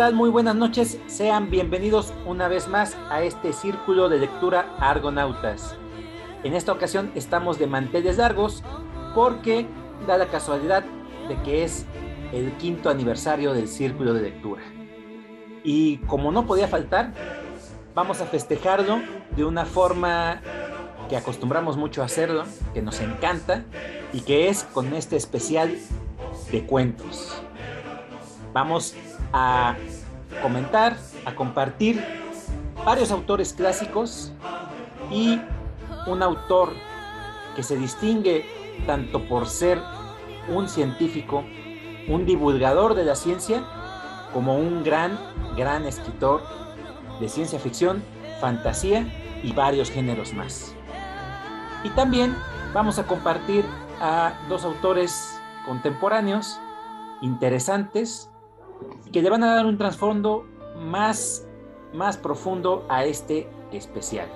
tal? Muy buenas noches. Sean bienvenidos una vez más a este círculo de lectura Argonautas. En esta ocasión estamos de manteles largos porque da la casualidad de que es el quinto aniversario del círculo de lectura. Y como no podía faltar, vamos a festejarlo de una forma que acostumbramos mucho a hacerlo, que nos encanta y que es con este especial de cuentos. Vamos a comentar, a compartir varios autores clásicos y un autor que se distingue tanto por ser un científico, un divulgador de la ciencia, como un gran, gran escritor de ciencia ficción, fantasía y varios géneros más. Y también vamos a compartir a dos autores contemporáneos interesantes que le van a dar un trasfondo más, más profundo a este especial.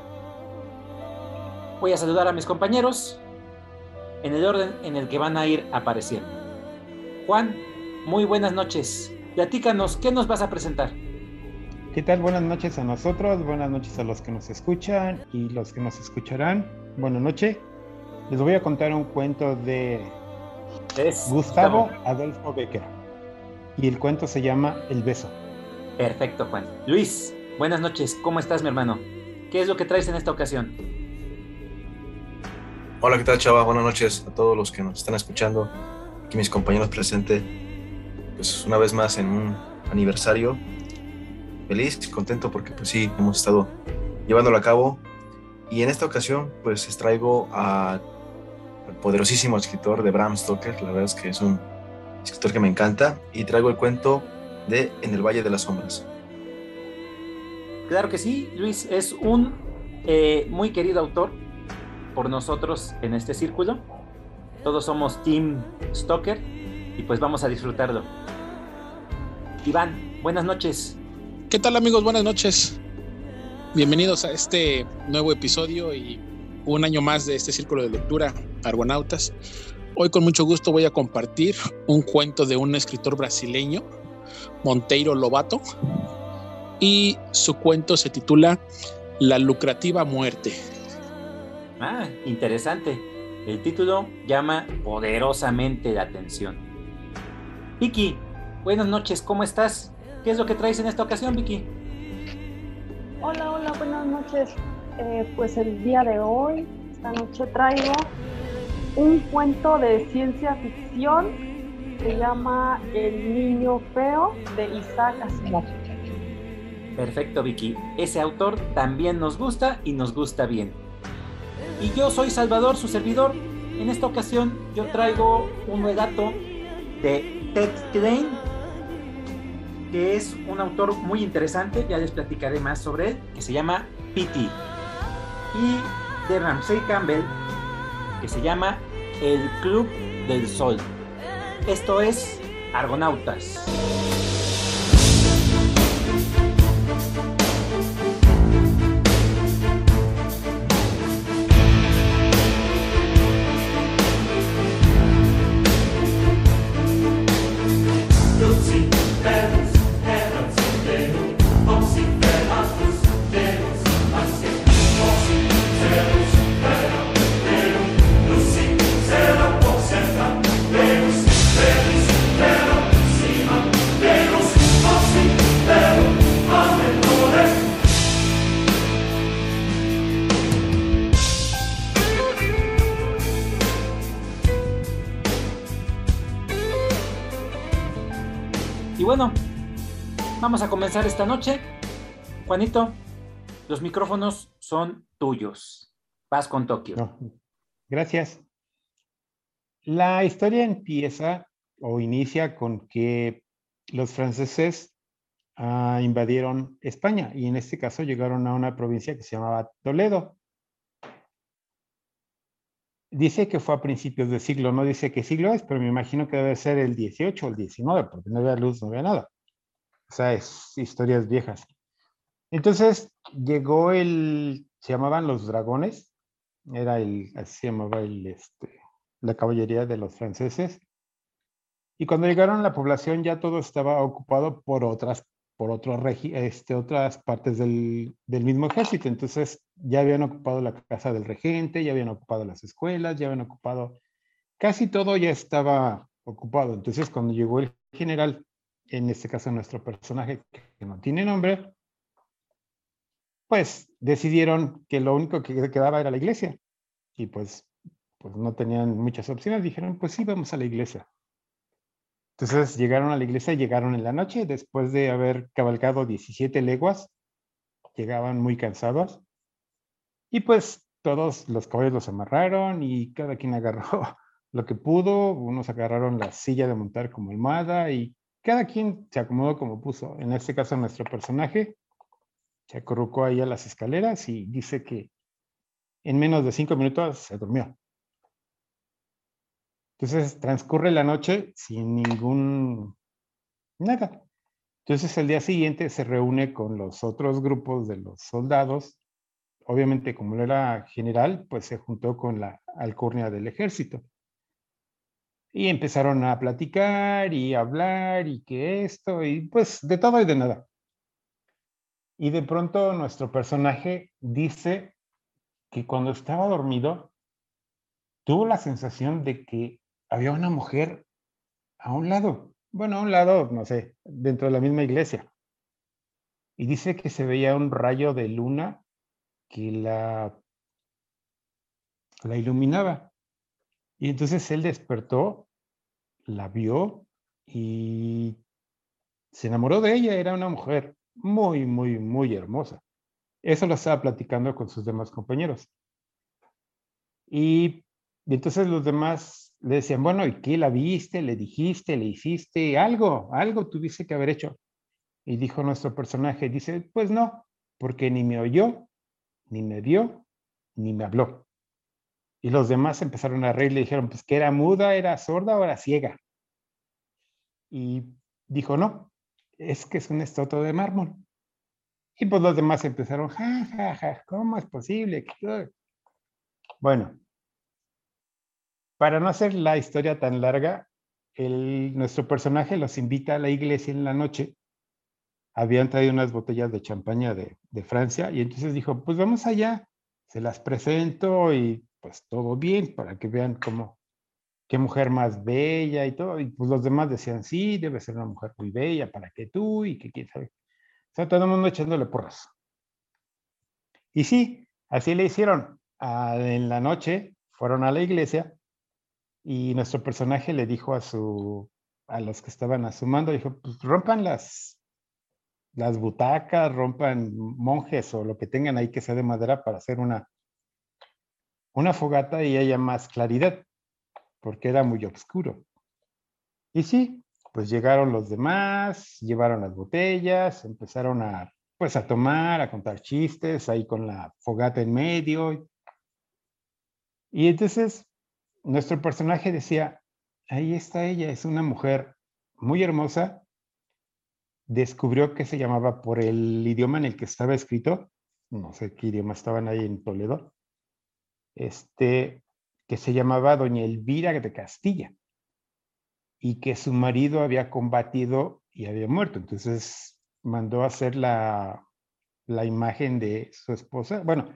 Voy a saludar a mis compañeros en el orden en el que van a ir apareciendo. Juan, muy buenas noches. Platícanos, ¿qué nos vas a presentar? ¿Qué tal? Buenas noches a nosotros, buenas noches a los que nos escuchan y los que nos escucharán. Buenas noches. Les voy a contar un cuento de Gustavo Adolfo Becker. Y el cuento se llama El beso. Perfecto, Juan. Luis, buenas noches. ¿Cómo estás, mi hermano? ¿Qué es lo que traes en esta ocasión? Hola, ¿qué tal, chava? Buenas noches a todos los que nos están escuchando. Aquí mis compañeros presentes. Pues una vez más en un aniversario. Feliz y contento porque pues sí, hemos estado llevándolo a cabo. Y en esta ocasión pues les traigo al poderosísimo escritor de Bram Stoker. La verdad es que es un escritor que me encanta. Y traigo el cuento de En el Valle de las Sombras. Claro que sí, Luis, es un eh, muy querido autor por nosotros en este círculo. Todos somos Team Stoker y pues vamos a disfrutarlo. Iván, buenas noches. ¿Qué tal amigos? Buenas noches. Bienvenidos a este nuevo episodio y un año más de este círculo de lectura Argonautas. Hoy con mucho gusto voy a compartir un cuento de un escritor brasileño, Monteiro Lobato, y su cuento se titula La lucrativa muerte. Ah, interesante. El título llama poderosamente la atención. Vicky, buenas noches, ¿cómo estás? ¿Qué es lo que traes en esta ocasión, Vicky? Hola, hola, buenas noches. Eh, pues el día de hoy, esta noche traigo un cuento de ciencia ficción se llama El niño feo de Isaac Asimov. Perfecto, Vicky. Ese autor también nos gusta y nos gusta bien. Y yo soy Salvador, su servidor. En esta ocasión yo traigo un relato de Ted Klein, que es un autor muy interesante, ya les platicaré más sobre él, que se llama Pity. Y de Ramsey Campbell, que se llama El Club del Sol. Esto es Argonautas. A comenzar esta noche. Juanito, los micrófonos son tuyos. Vas con Tokio. Gracias. La historia empieza o inicia con que los franceses ah, invadieron España y en este caso llegaron a una provincia que se llamaba Toledo. Dice que fue a principios del siglo, no dice qué siglo es, pero me imagino que debe ser el 18 o el 19, porque no había luz, no había nada. Sea, es historias viejas. Entonces llegó el, se llamaban los dragones, era el, así se llamaba el, este, la caballería de los franceses. Y cuando llegaron a la población ya todo estaba ocupado por otras, por otros este, otras partes del, del, mismo ejército. Entonces ya habían ocupado la casa del regente, ya habían ocupado las escuelas, ya habían ocupado, casi todo ya estaba ocupado. Entonces cuando llegó el general, en este caso nuestro personaje que no tiene nombre, pues decidieron que lo único que quedaba era la iglesia. Y pues, pues no tenían muchas opciones. Dijeron, pues sí, vamos a la iglesia. Entonces llegaron a la iglesia, llegaron en la noche, después de haber cabalgado 17 leguas, llegaban muy cansados. Y pues todos los caballos los amarraron y cada quien agarró lo que pudo. Unos agarraron la silla de montar como almohada y cada quien se acomodó como puso. En este caso, nuestro personaje se acurrucó ahí a las escaleras y dice que en menos de cinco minutos se durmió. Entonces transcurre la noche sin ningún nada. Entonces el día siguiente se reúne con los otros grupos de los soldados. Obviamente como era general, pues se juntó con la alcurnia del ejército. Y empezaron a platicar y hablar y que esto y pues de todo y de nada. Y de pronto nuestro personaje dice que cuando estaba dormido tuvo la sensación de que había una mujer a un lado, bueno, a un lado, no sé, dentro de la misma iglesia. Y dice que se veía un rayo de luna que la, la iluminaba. Y entonces él despertó, la vio y se enamoró de ella, era una mujer muy, muy, muy hermosa. Eso lo estaba platicando con sus demás compañeros. Y, entonces los demás le decían, bueno, ¿y qué la viste? ¿Le dijiste? ¿Le hiciste? Algo, algo tuviste que haber hecho. Y dijo nuestro personaje, dice, pues no, porque ni me oyó, ni me vio, ni me habló. Y los demás empezaron a reír y le dijeron, pues que era muda, era sorda o era ciega. Y dijo, no, es que es un estatua de mármol. Y pues los demás empezaron, ja, ja, ja, ¿cómo es posible? Bueno, para no hacer la historia tan larga, el, nuestro personaje los invita a la iglesia en la noche. Habían traído unas botellas de champaña de, de Francia y entonces dijo, pues vamos allá, se las presento y pues todo bien para que vean cómo, qué mujer más bella y todo. Y pues los demás decían, sí, debe ser una mujer muy bella para que tú y que quién sabe. O sea, todo el mundo echándole porras. Y sí, así le hicieron. Ah, en la noche fueron a la iglesia y nuestro personaje le dijo a su a los que estaban a su mando, dijo, pues rompan las las butacas, rompan monjes o lo que tengan ahí que sea de madera para hacer una una fogata y haya más claridad porque era muy oscuro. Y sí, pues llegaron los demás, llevaron las botellas, empezaron a, pues a tomar, a contar chistes, ahí con la fogata en medio. Y entonces nuestro personaje decía, ahí está ella, es una mujer muy hermosa. Descubrió que se llamaba por el idioma en el que estaba escrito, no sé qué idioma estaban ahí en Toledo, este, que se llamaba Doña Elvira de Castilla y que su marido había combatido y había muerto. Entonces mandó a hacer la, la imagen de su esposa. Bueno,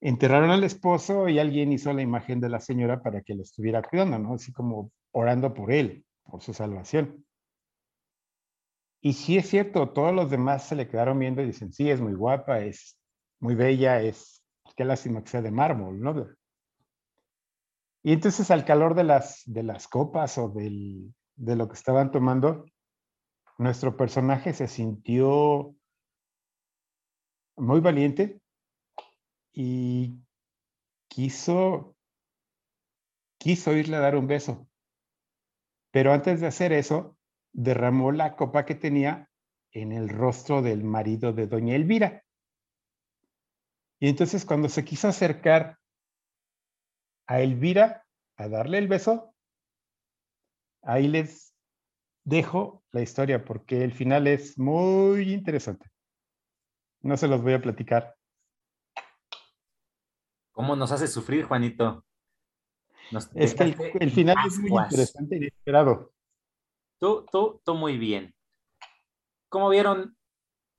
enterraron al esposo y alguien hizo la imagen de la señora para que lo estuviera cuidando, ¿no? Así como orando por él, por su salvación. Y sí es cierto, todos los demás se le quedaron viendo y dicen, sí, es muy guapa, es muy bella, es, qué lástima que sea de mármol, ¿no? Y entonces al calor de las, de las copas o del, de lo que estaban tomando, nuestro personaje se sintió muy valiente y quiso, quiso irle a dar un beso. Pero antes de hacer eso, derramó la copa que tenía en el rostro del marido de doña Elvira. Y entonces cuando se quiso acercar a Elvira a darle el beso, ahí les dejo la historia porque el final es muy interesante. No se los voy a platicar. ¿Cómo nos hace sufrir, Juanito? es que el, final es muy interesante y inesperado. Tú, tú, tú muy bien. ¿Cómo vieron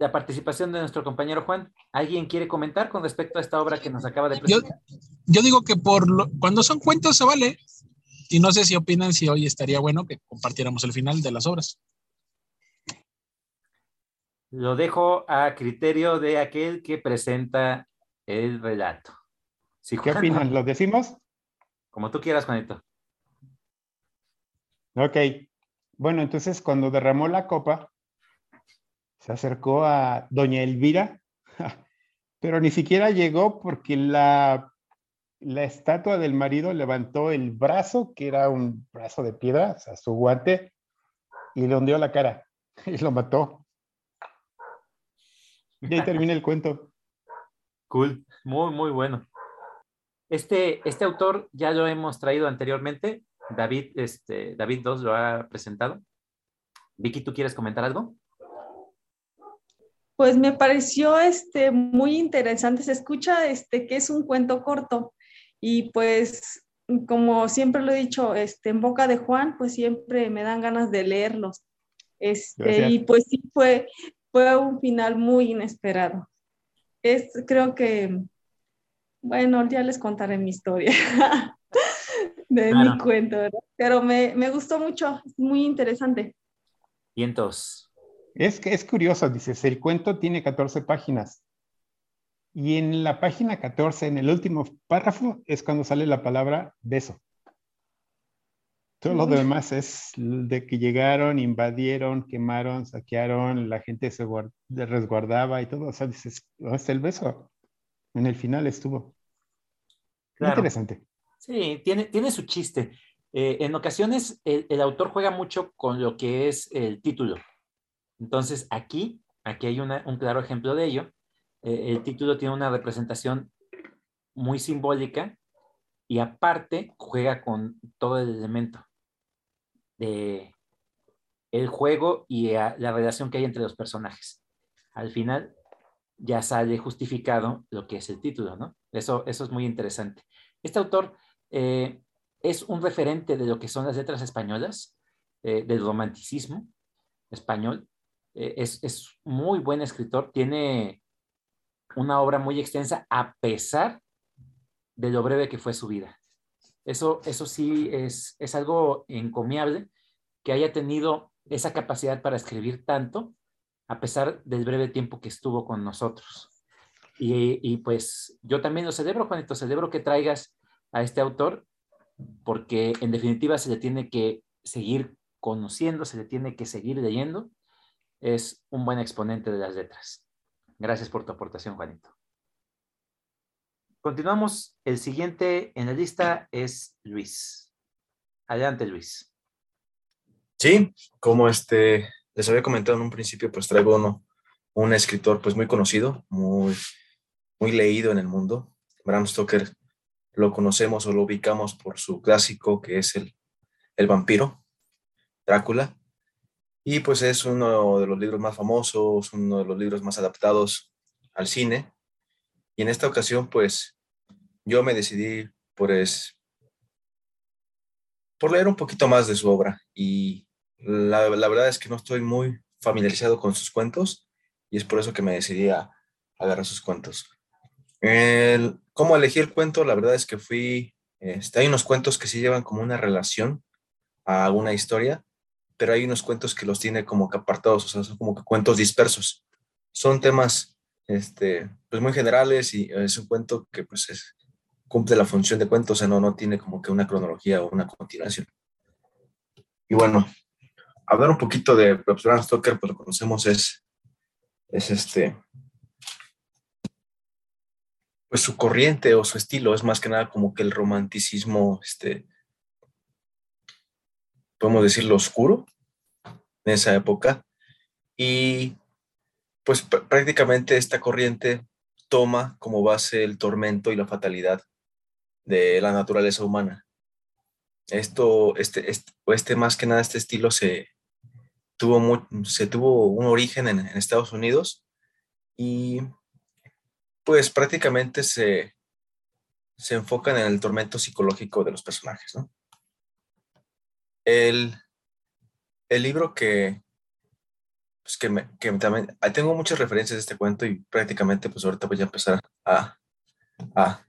la participación de nuestro compañero Juan? ¿Alguien quiere comentar con respecto a esta obra que nos acaba de presentar? Yo, digo que por cuando son cuentos se vale. Y no sé si opinan si hoy estaría bueno que compartiéramos el final de las obras. Lo dejo a criterio de aquel que presenta el relato. ¿Qué opinan? ¿Lo decimos? Como tú quieras, Juanito. Ok. Bueno, entonces cuando derramó la copa, se acercó a doña Elvira, pero ni siquiera llegó porque la, la estatua del marido levantó el brazo, que era un brazo de piedra, o sea, su guante, y le hundió la cara y lo mató. Y ahí termina el cuento. Cool, muy, muy bueno. Este, este autor ya lo hemos traído anteriormente. David, este, David II lo ha presentado. Vicky, ¿tú quieres comentar algo? Pues me pareció este, muy interesante. Se escucha este, que es un cuento corto y pues como siempre lo he dicho, este, en boca de Juan, pues siempre me dan ganas de leerlos. Este, y pues sí, fue, fue un final muy inesperado. Es, creo que bueno, ya les contaré mi historia de mi cuento, ¿verdad? Pero me, gustó mucho, es muy interesante. Y entonces. Es es curioso, dices, el cuento tiene 14 páginas. Y en la página 14, en el último párrafo, es cuando sale la palabra beso. Todo lo demás es de que llegaron, invadieron, quemaron, saquearon, la gente se resguardaba y todo. O sea, dices, ¿dónde está el beso? En el final estuvo. Interesante. Sí, tiene, tiene su chiste. Eh, en ocasiones el, autor juega mucho con lo que es el título. Entonces aquí, aquí hay un claro ejemplo de ello. Eh, el título tiene una representación muy simbólica y aparte juega con todo el elemento de el juego y la relación que hay entre los personajes. Al final ya sale justificado lo que es el título, ¿no? Eso, eso es muy interesante. Este autor eh, es un referente de lo que son las letras españolas, eh, del romanticismo español. Eh, es, es, muy buen escritor, tiene una obra muy extensa a pesar de lo breve que fue su vida. Eso, eso sí es, es algo encomiable que haya tenido esa capacidad para escribir tanto a pesar del breve tiempo que estuvo con nosotros. Y, pues yo también lo celebro, Juanito, celebro que traigas a este autor, porque en definitiva se le tiene que seguir conociendo, se le tiene que seguir leyendo. Es un buen exponente de las letras. Gracias por tu aportación, Juanito. Continuamos. El siguiente en la lista es Luis. Adelante, Luis. Sí, como este les había comentado en un principio, pues traigo un escritor pues muy conocido, muy, muy leído en el mundo. Bram Stoker lo conocemos o lo ubicamos por su clásico que es el, el vampiro, Drácula. Y pues es uno de los libros más famosos, uno de los libros más adaptados al cine. Y en esta ocasión pues yo me decidí por, es, por leer un poquito más de su obra y la, verdad es que no estoy muy familiarizado con sus cuentos y es por eso que me decidí a, agarrar sus cuentos. El, ¿Cómo elegí el cuento? La verdad es que fui, este, hay unos cuentos que sí llevan como una relación a alguna historia, pero hay unos cuentos que los tiene como que apartados, o sea, son como que cuentos dispersos. Son temas este, pues muy generales y es un cuento que pues es, cumple la función de cuento, o sea, no, no tiene como que una cronología o una continuación. Y bueno, hablar un poquito de Bram Stoker, pues lo conocemos, es, es este, pues su corriente o su estilo es más que nada como que el romanticismo, este, podemos decirlo oscuro en esa época. Y pues prácticamente esta corriente toma como base el tormento y la fatalidad de la naturaleza humana. Esto, este, este, este más que nada, este estilo se, tuvo se tuvo un origen en, Estados Unidos y pues prácticamente se, se enfocan en el tormento psicológico de los personajes, ¿no? El, el libro que, pues que, me, que también, tengo muchas referencias de este cuento y prácticamente pues ahorita voy a empezar a, a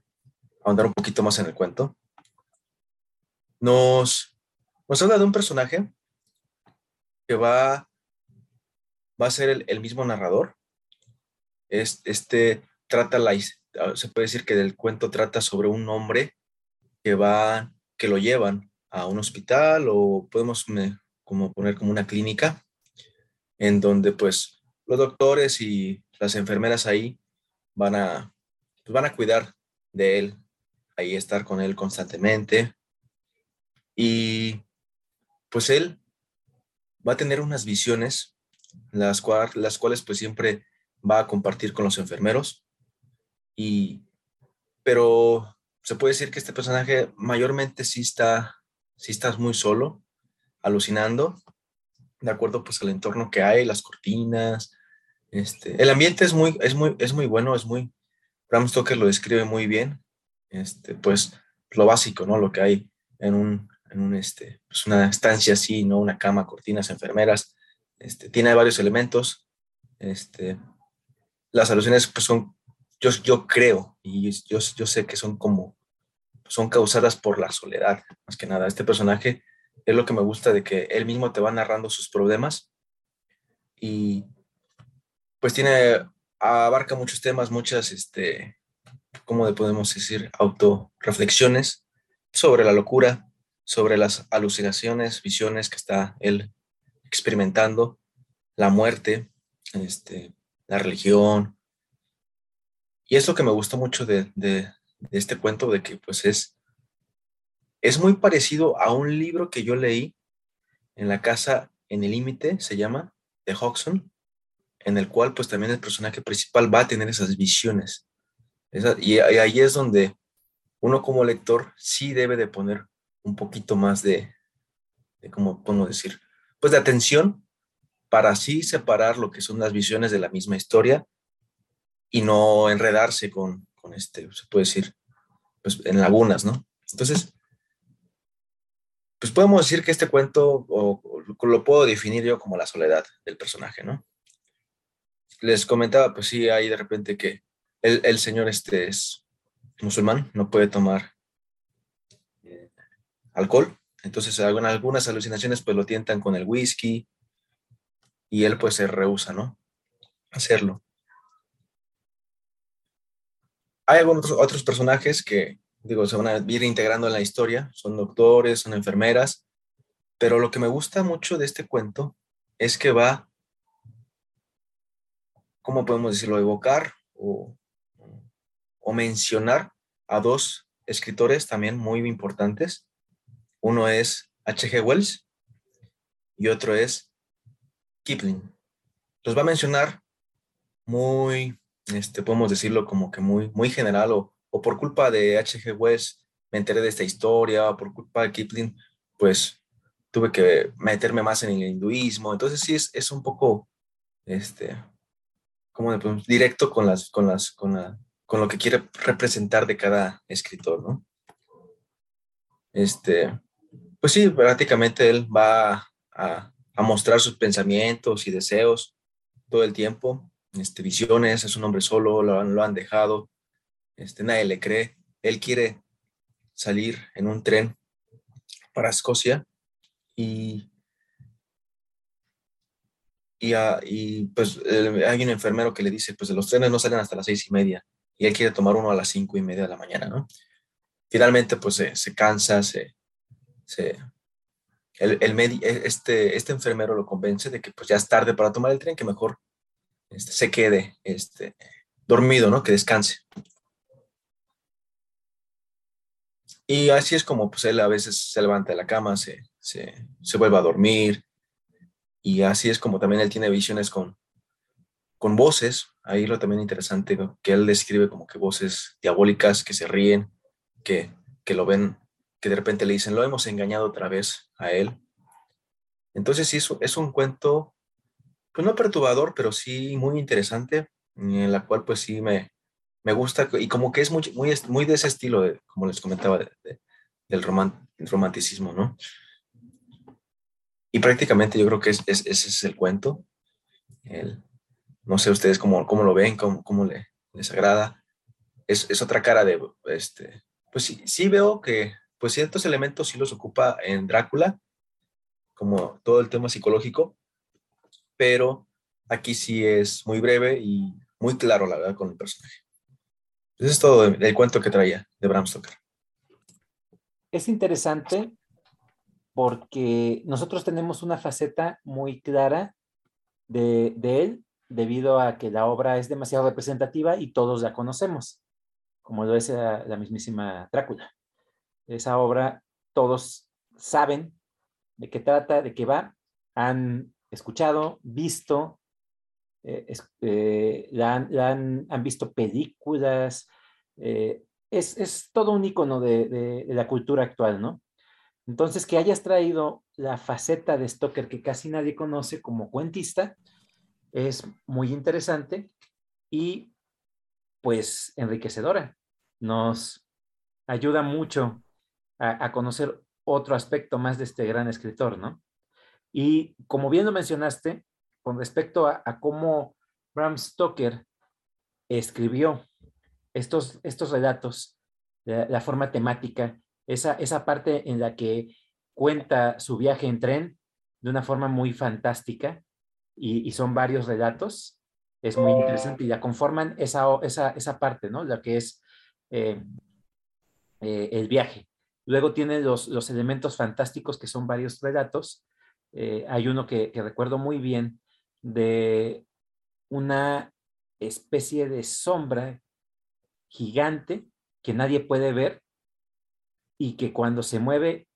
ahondar un poquito más en el cuento. Nos, nos habla de un personaje que va, va a ser el, mismo narrador. Es, este trata la, se puede decir que del cuento trata sobre un hombre que va, que lo llevan a un hospital o podemos como poner como una clínica en donde pues los doctores y las enfermeras ahí van a, pues, van a cuidar de él, ahí estar con él constantemente. Y pues él va a tener unas visiones, las, las cuales pues siempre va a compartir con los enfermeros. Y, pero se puede decir que este personaje mayormente sí está, sí está muy solo, alucinando, de acuerdo pues al entorno que hay, las cortinas, este, el ambiente es muy, es muy, es muy bueno, es muy, Bram Stoker lo describe muy bien, este, pues lo básico, ¿no? Lo que hay en un, en un este, pues una estancia así, ¿no? Una cama, cortinas, enfermeras, este, tiene varios elementos, este, las alusiones pues son, yo, yo creo, y yo, yo sé que son como, son causadas por la soledad, más que nada. Este personaje es lo que me gusta de que él mismo te va narrando sus problemas y pues tiene, abarca muchos temas, muchas, este, ¿cómo podemos decir? Autoreflexiones sobre la locura, sobre las alucinaciones, visiones que está él experimentando, la muerte, este, la religión. Y es lo que me gustó mucho de, de este cuento, de que pues es es muy parecido a un libro que yo leí en la casa en el límite, se llama, de Hodgson, en el cual pues también el personaje principal va a tener esas visiones. y, ahí es donde uno como lector sí debe de poner un poquito más de, de ¿cómo podemos decir? Pues de atención para así separar lo que son las visiones de la misma historia y no enredarse con, con este, se puede decir, pues en lagunas, ¿no? Entonces, pues podemos decir que este cuento lo puedo definir yo como la soledad del personaje, ¿no? Les comentaba, pues sí, hay de repente que el, señor este es musulmán, no puede tomar eh, alcohol, entonces algunas, algunas alucinaciones pues lo tientan con el whisky y él pues se rehúsa, ¿no? Hacerlo. Hay algunos otros personajes que digo, se van a ir integrando en la historia, son doctores, son enfermeras, pero lo que me gusta mucho de este cuento es que va, ¿cómo podemos decirlo?, evocar o, o mencionar a dos escritores también muy importantes. Uno es H.G. Wells y otro es Kipling. Los va a mencionar muy, este, podemos decirlo como que muy, muy general o, o por culpa de H.G. Wells me enteré de esta historia, o por culpa de Kipling, pues tuve que meterme más en el hinduismo. Entonces sí es, es un poco, este, como directo con, las, con, las, con, la, con lo que quiere representar de cada escritor, ¿no? Este, pues sí, prácticamente él va a, mostrar sus pensamientos y deseos todo el tiempo, este, visiones, es un hombre solo, lo, lo han dejado, este, nadie le cree. Él quiere salir en un tren para Escocia y, y, pues hay un enfermero que le dice, pues los trenes no salen hasta las seis y media y él quiere tomar uno a las cinco y media de la mañana, ¿no? Finalmente, pues se, cansa, se, se el e, este, este enfermero lo convence de que pues ya es tarde para tomar el tren, que mejor este, se quede este, dormido, ¿no? Que descanse. Y así es como pues él a veces se levanta de la cama, se, se, vuelve a dormir. Y así es como también él tiene visiones con, con voces. Ahí lo también interesante, que él describe como que voces diabólicas que se ríen, que, que lo ven, que de repente le dicen, lo hemos engañado otra vez a él. Entonces sí, es, es un cuento, pues no perturbador, pero sí muy interesante, en la cual pues sí me, me gusta y como que es muy, muy, muy de ese estilo, de, como les comentaba, del romanticismo, ¿no? Y prácticamente yo creo que es, ese es el cuento. no sé ustedes cómo, cómo lo ven, cómo, cómo le, les agrada. Es, es, otra cara de, este, pues sí, sí veo que pues ciertos elementos sí los ocupa en Drácula, como todo el tema psicológico, pero aquí sí es muy breve y muy claro, la verdad, con el personaje. Ese es todo el cuento que traía de Bram Stoker. Es interesante porque nosotros tenemos una faceta muy clara de, él debido a que la obra es demasiado representativa y todos la conocemos, como lo es la, la mismísima Drácula. Esa obra todos saben de qué trata, de qué va, han escuchado, visto, eh, eh, han, visto películas, eh, es, todo un icono de, la cultura actual, ¿no? Entonces, que hayas traído la faceta de Stoker que casi nadie conoce como cuentista, es muy interesante y pues enriquecedora. Nos ayuda mucho a conocer otro aspecto más de este gran escritor, ¿no? Y como bien lo mencionaste, con respecto a, cómo Bram Stoker escribió estos, estos relatos, la, forma temática, esa, esa parte en la que cuenta su viaje en tren de una forma muy fantástica y, son varios relatos, es muy interesante y ya conforman esa, esa, esa parte, ¿no? La que es eh, eh, el viaje. Luego tiene los, los elementos fantásticos que son varios relatos eh, hay uno que, recuerdo muy bien de una especie de sombra gigante que nadie puede ver y que cuando se mueve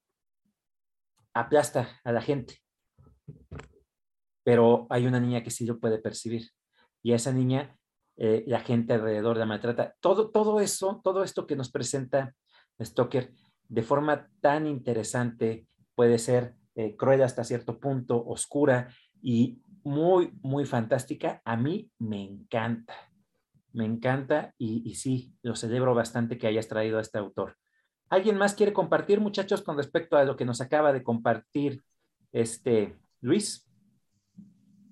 aplasta a la gente. Pero hay una niña que sí lo puede percibir y a esa niña eh, la gente alrededor la maltrata. Todo, todo eso, todo esto que nos presenta Stoker de forma tan interesante puede ser eh, cruel hasta cierto punto, oscura y muy, muy fantástica. A mí me encanta, me encanta y, sí, lo celebro bastante que hayas traído a este autor. ¿Alguien más quiere compartir, muchachos, con respecto a lo que nos acaba de compartir este Luis?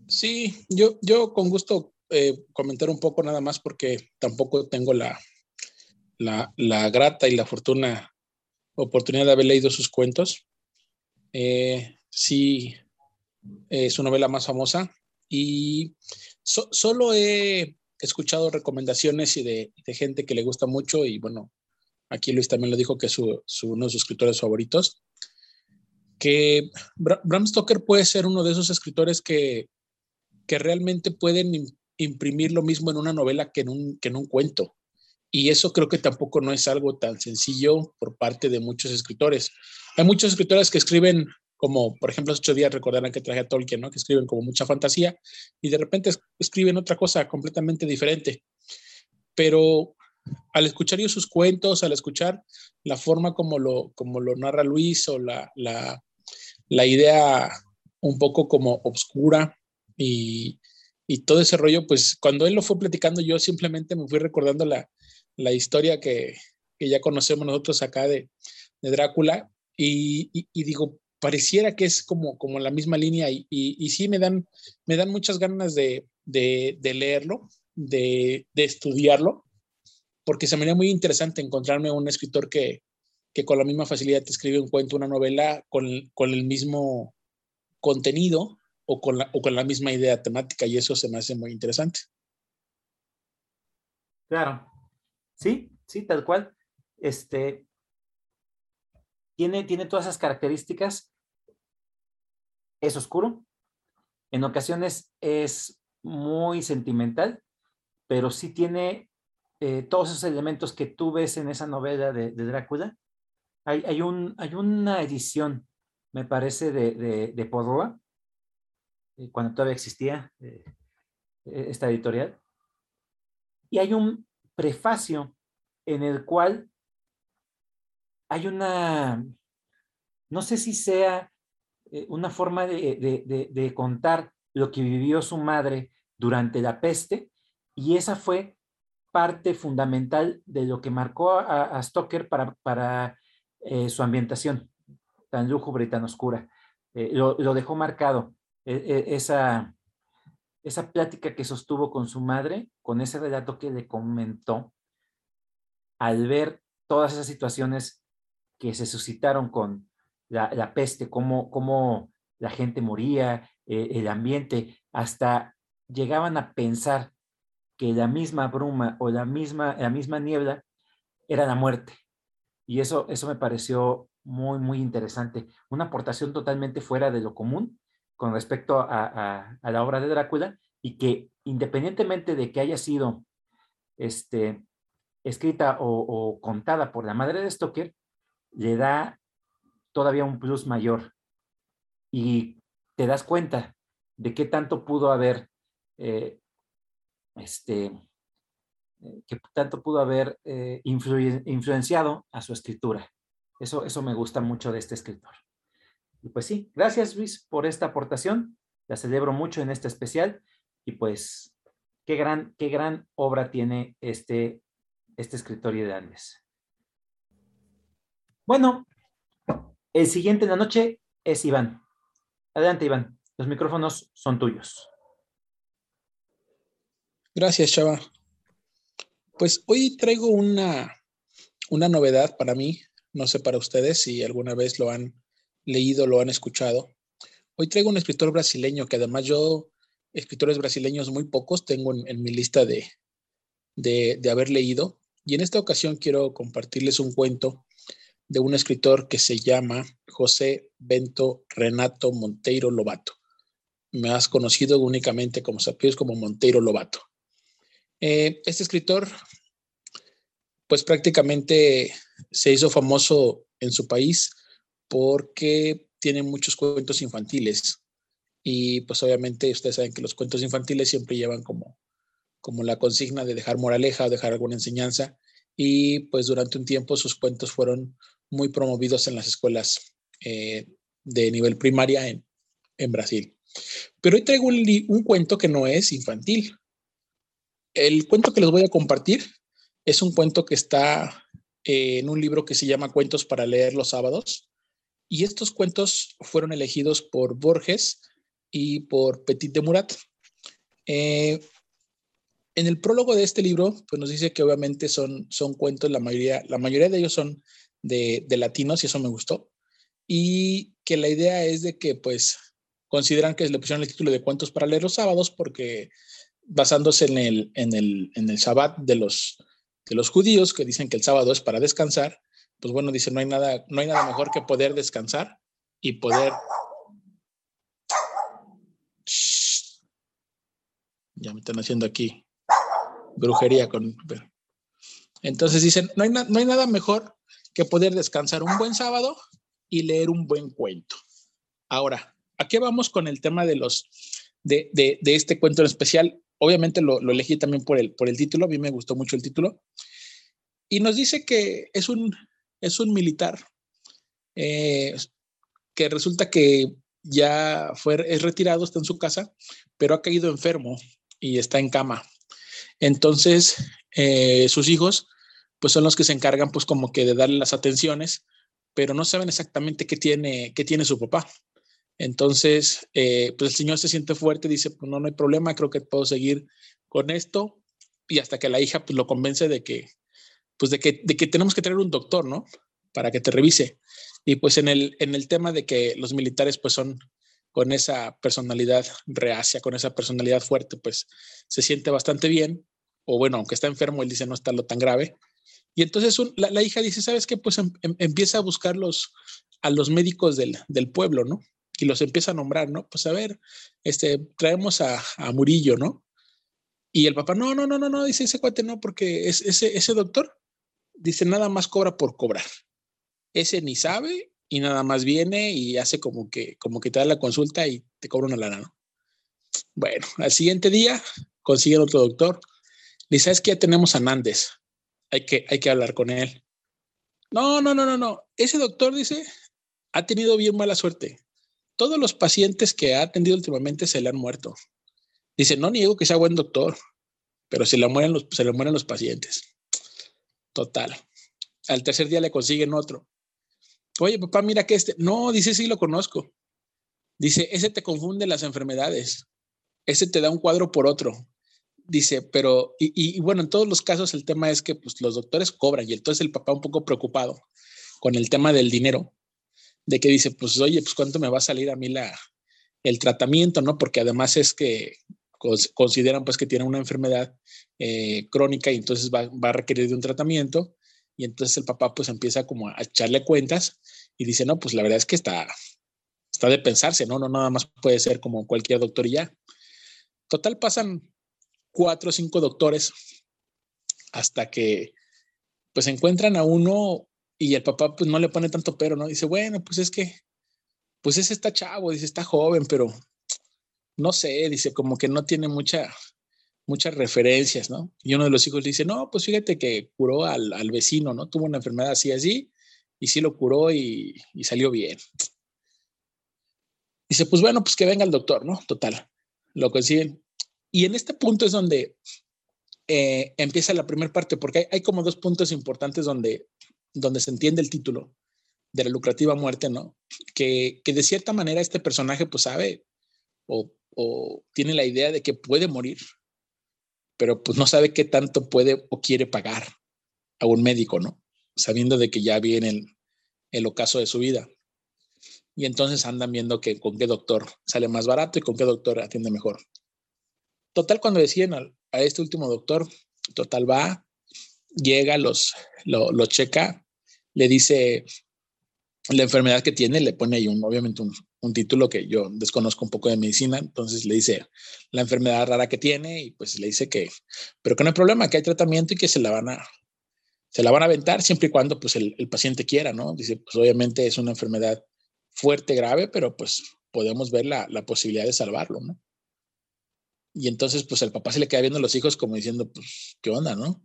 Sí, yo, yo con gusto eh, comentar un poco nada más porque tampoco tengo la, la, la, grata y la fortuna oportunidad de haber leído sus cuentos. Eh, sí, es su novela más famosa y solo he escuchado recomendaciones y de, gente que le gusta mucho y bueno, aquí Luis también lo dijo que es uno de sus escritores favoritos, que Bram Stoker puede ser uno de esos escritores que, que realmente pueden imprimir lo mismo en una novela que en un, que en un cuento. Y eso creo que tampoco no es algo tan sencillo por parte de muchos escritores. Hay muchos escritores que escriben como, por ejemplo, hace ocho días recordarán que traje a Tolkien, ¿no? Que escriben como mucha fantasía y de repente escriben otra cosa completamente diferente. Pero al escuchar yo sus cuentos, al escuchar la forma como lo, como lo narra Luis o la, la, la idea un poco como obscura y, y, todo ese rollo, pues cuando él lo fue platicando yo simplemente me fui recordando la, la historia que, que ya conocemos nosotros acá de, de Drácula y, digo, pareciera que es como, como la misma línea y, y, sí me dan, me dan muchas ganas de, de, leerlo, de, de, estudiarlo, porque se me haría muy interesante encontrarme un escritor que, que con la misma facilidad te escribe un cuento, una novela con, con el mismo contenido o con, la, o con la misma idea temática y eso se me hace muy interesante. Claro, sí, sí, tal cual. Este, tiene, todas esas características. Es oscuro. En ocasiones es muy sentimental, pero sí tiene eh, todos esos elementos que tú ves en esa novela de, Drácula. Hay, hay, un, hay, una edición, me parece, de, de, eh, cuando todavía existía eh, esta editorial. Y hay un prefacio en el cual hay una, no sé si sea una forma de, contar lo que vivió su madre durante la peste, y esa fue parte fundamental de lo que marcó a, Stoker para, para eh, su ambientación tan lúgubre y tan oscura. Eh, lo, dejó marcado. E, e, esa, esa plática que sostuvo con su madre, con ese relato que le comentó, al ver todas esas situaciones que se suscitaron con la, peste, cómo, cómo, la gente moría, eh, el ambiente, hasta llegaban a pensar que la misma bruma o la misma, la misma niebla era la muerte. Y eso, eso me pareció muy, muy interesante. Una aportación totalmente fuera de lo común con respecto a, la obra de Drácula y que independientemente de que haya sido este, escrita o, contada por la madre de Stoker, le da todavía un plus mayor. Y te das cuenta de qué tanto pudo haber, eh, este, eh, que tanto pudo haber eh, influenciado a su escritura. Eso, eso me gusta mucho de este escritor. Y pues sí, gracias Luis por esta aportación. La celebro mucho en este especial y pues qué gran, qué gran obra tiene este, este escritor de Andes. Bueno, el siguiente en la noche es Iván. Adelante, Iván. Los micrófonos son tuyos. Gracias, Chava. Pues hoy traigo una, una novedad para mí. No sé para ustedes si alguna vez lo han leído, lo han escuchado. Hoy traigo un escritor brasileño que además yo, escritores brasileños muy pocos, tengo en, mi lista de, de, de haber leído. Y en esta ocasión quiero compartirles un cuento de un escritor que se llama José Bento Renato Monteiro Lobato. Has conocido únicamente como Sapios como Monteiro Lobato. Eh, este escritor, pues prácticamente se hizo famoso en su país porque tiene muchos cuentos infantiles. Y pues obviamente ustedes saben que los cuentos infantiles siempre llevan como, como la consigna de dejar moraleja o dejar alguna enseñanza. Y pues durante un tiempo sus cuentos fueron muy promovidos en las escuelas eh, de nivel primaria en, Brasil. Pero hoy traigo un, cuento que no es infantil. El cuento que les voy a compartir es un cuento que está eh, en un libro que se llama Cuentos para leer los sábados. Y estos cuentos fueron elegidos por Borges y por Petit de Murat. Eh, en el prólogo de este libro, pues nos dice que obviamente son, son cuentos, la mayoría, la mayoría de ellos son de, latinos y eso me gustó. Y que la idea es de que pues consideran que le pusieron el título de cuentos para leer los sábados porque basándose en el, en el, en el sabbat de los, de los judíos que dicen que el sábado es para descansar, pues bueno, dicen no hay nada, no hay nada mejor que poder descansar y poder... Ya me están haciendo aquí brujería con... Entonces dicen, no hay, no hay nada mejor que poder descansar un buen sábado y leer un buen cuento. Ahora, aquí vamos con el tema de los de, de, este cuento en especial. Obviamente lo, lo, elegí también por el, por el título, a mí me gustó mucho el título. Y nos dice que es un, es un militar eh, que resulta que ya fue, es retirado, está en su casa, pero ha caído enfermo y está en cama. Entonces, eh, sus hijos pues son los que se encargan pues como que de darle las atenciones, pero no saben exactamente qué tiene, qué tiene su papá. Entonces, eh, pues el señor se siente fuerte, dice, pues no, no hay problema, creo que puedo seguir con esto. Y hasta que la hija pues lo convence de que, pues de que, de que tenemos que tener un doctor, ¿no? Para que te revise. Y pues en el, en el tema de que los militares pues son con esa personalidad reacia, con esa personalidad fuerte, pues se siente bastante bien. O bueno, aunque está enfermo, él dice no está lo tan grave, y entonces la, hija dice, ¿sabes qué? Pues em, em, empieza a buscar a los médicos del, pueblo, ¿no? Y los empieza a nombrar, ¿no? Pues a ver, este, traemos a, Murillo, ¿no? Y el papá, no, no, no, no, no, dice ese cuate, no, porque es, ese, ese doctor, dice, nada más cobra por cobrar. Ese ni sabe y nada más viene y hace como que, como que te da la consulta y te cobra una lana, ¿no? Bueno, al siguiente día consiguen otro doctor. Dice, ¿sabes que ya tenemos a Nández? hay que, hay que hablar con él. No, no, no, no, no. Ese doctor dice, ha tenido bien mala suerte. Todos los pacientes que ha atendido últimamente se le han muerto. Dice, no niego que sea buen doctor, pero se le mueren los, se le mueren los pacientes. Total. Al tercer día le consiguen otro. Oye, papá, mira que este. No, dice, sí lo conozco. Dice, ese te confunde las enfermedades. Ese te da un cuadro por otro. Dice, pero, y, bueno, en todos los casos el tema es que pues, los doctores cobran y entonces el papá un poco preocupado con el tema del dinero, de que dice, pues, oye, pues, ¿cuánto me va a salir a mí la, el tratamiento, no? Porque además es que consideran pues que tiene una enfermedad eh, crónica y entonces va, va, a requerir de un tratamiento y entonces el papá pues empieza como a echarle cuentas y dice, no, pues la verdad es que está, está de pensarse, ¿no? No nada más puede ser como cualquier doctor y ya. Total, pasan cuatro o cinco doctores hasta que pues encuentran a uno y el papá pues no le pone tanto pero, ¿no? Dice, bueno, pues es que, pues ese está chavo, dice, está joven, pero no sé, dice, como que no tiene mucha, muchas referencias, ¿no? Y uno de los hijos dice, no, pues fíjate que curó al, al vecino, ¿no? Tuvo una enfermedad así, así, y sí lo curó y, y salió bien. Dice, pues bueno, pues que venga el doctor, ¿no? Total, lo consiguen. Y en este punto es donde eh, empieza la primera parte, porque hay, hay, como dos puntos importantes donde, donde se entiende el título de la lucrativa muerte, ¿no? Que, que de cierta manera este personaje pues sabe o, o, tiene la idea de que puede morir, pero pues no sabe qué tanto puede o quiere pagar a un médico, ¿no? Sabiendo de que ya viene el, el ocaso de su vida y entonces andan viendo que, con qué doctor sale más barato y con qué doctor atiende mejor. Total, cuando deciden a, este último doctor, total va, llega, los, lo, lo, checa, le dice la enfermedad que tiene, le pone ahí un, obviamente un, un, título que yo desconozco un poco de medicina, entonces le dice la enfermedad rara que tiene y pues le dice que, pero que no hay problema, que hay tratamiento y que se la van a, se la van a aventar siempre y cuando pues el, paciente quiera, ¿no? Dice, pues obviamente es una enfermedad fuerte, grave, pero pues podemos ver la, la posibilidad de salvarlo, ¿no? Y entonces, pues el papá se le queda viendo a los hijos como diciendo, pues, ¿qué onda, no?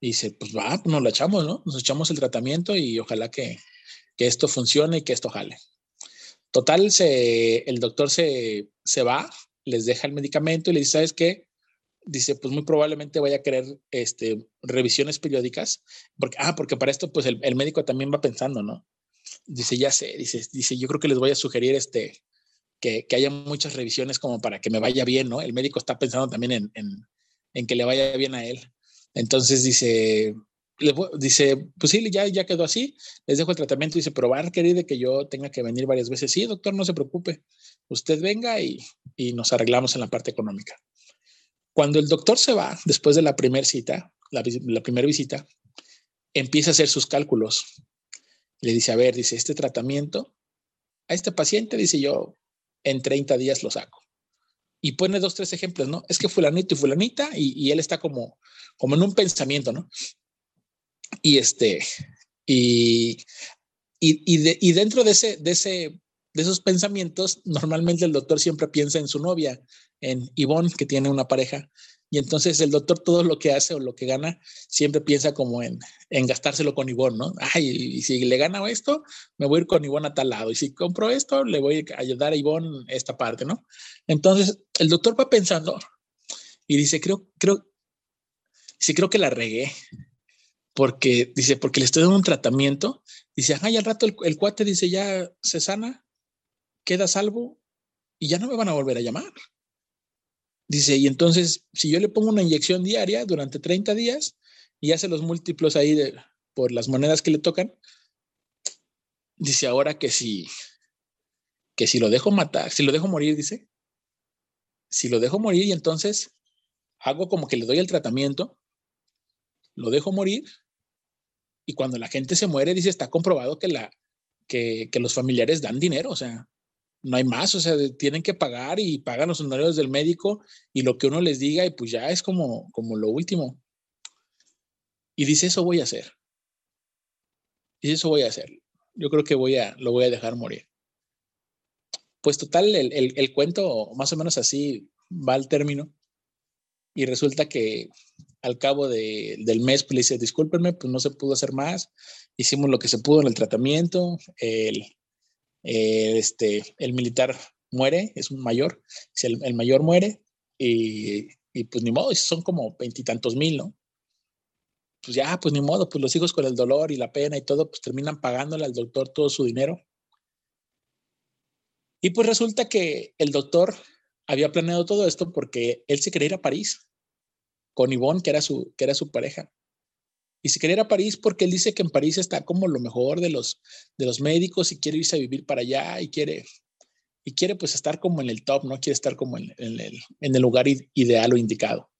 Y dice, pues va, pues nos la echamos, ¿no? Nos echamos el tratamiento y ojalá que, que esto funcione y que esto jale. Total, se, el doctor se, se va, les deja el medicamento y le dice, ¿sabes qué? Dice, pues muy probablemente vaya a querer este, revisiones periódicas, porque, ah, porque para esto, pues el, médico también va pensando, ¿no? Dice, ya sé, dice, dice, yo creo que les voy a sugerir este, que, que haya muchas revisiones como para que me vaya bien, ¿no? El médico está pensando también en, en, que le vaya bien a él. Entonces dice, dice, pues sí, ya, ya quedó así, les dejo el tratamiento, dice, pero va a que yo tenga que venir varias veces. Sí, doctor, no se preocupe, usted venga y, y nos arreglamos en la parte económica. Cuando el doctor se va, después de la primera cita, la, la primera visita, empieza a hacer sus cálculos le dice, a ver, dice, este tratamiento, a este paciente, dice yo, en 30 días lo saco. Y pone dos, tres ejemplos, ¿no? Es que fulanito y fulanita, y, y él está como, como en un pensamiento, ¿no? Y este, y, y, y, de, y dentro de ese, de ese, de esos pensamientos, normalmente el doctor siempre piensa en su novia, en Ivonne, que tiene una pareja, y entonces el doctor todo lo que hace o lo que gana siempre piensa como en, en gastárselo con Ivonne, ¿no? Ay, y si le gana esto, me voy a ir con Ivonne a tal lado. Y si compro esto, le voy a ayudar a Ivonne esta parte, ¿no? Entonces el doctor va pensando y dice, creo, creo, sí creo que la regué. Porque dice, porque le estoy dando un tratamiento. Dice, ay, al rato el, el cuate dice, ya se sana, queda salvo y ya no me van a volver a llamar. Dice, y entonces, si yo le pongo una inyección diaria durante 30 días y hace los múltiplos ahí de, por las monedas que le tocan, dice ahora que si, que si lo dejo matar, si lo dejo morir, dice, si lo dejo morir y entonces hago como que le doy el tratamiento, lo dejo morir y cuando la gente se muere, dice, está comprobado que, la, que, que los familiares dan dinero, o sea, no hay más, o sea, tienen que pagar y pagan los honorarios del médico y lo que uno les diga y pues ya es como, como lo último. Y dice, eso voy a hacer. Y eso voy a hacer. Yo creo que voy a, lo voy a dejar morir. Pues total, el, el, el cuento más o menos así va al término y resulta que al cabo de, del mes pues, le dice, discúlpenme, pues no se pudo hacer más, hicimos lo que se pudo en el tratamiento, el, este, el militar muere, es un mayor, el, el, mayor muere y Y pues ni modo, son como veintitantos mil, ¿no? Pues ya, pues ni modo, pues los hijos con el dolor y la pena y todo, pues terminan pagándole al doctor todo su dinero. Y pues resulta que el doctor había planeado todo esto porque él se quería ir a París con Yvonne, que era su, que era su pareja. Y se quería ir a París porque él dice que en París está como lo mejor de los, de los médicos y quiere irse a vivir para allá y quiere, y quiere pues estar como en el top, ¿no? Quiere estar como en, el, en el lugar ideal o indicado.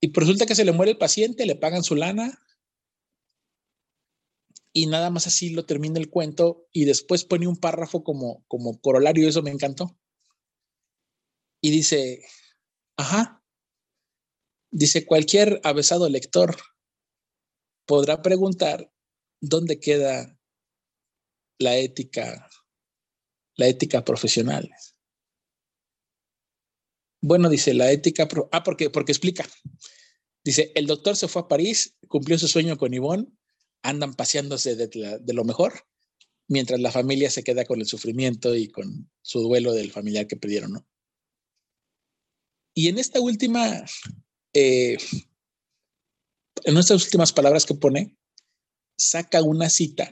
Y pues resulta que se le muere el paciente, le pagan su lana y nada más así lo termina el cuento y después pone un párrafo como, como corolario, eso me encantó. Y dice, ajá, dice cualquier avesado lector podrá preguntar dónde queda la ética, la ética profesional. Bueno, dice la ética, ah, porque, porque explica. Dice, el doctor se fue a París, cumplió su sueño con Ivonne, andan paseándose de, de, lo mejor, mientras la familia se queda con el sufrimiento y con su duelo del familiar que perdieron, ¿no? Y en esta última eh, en estas últimas palabras que pone, saca una cita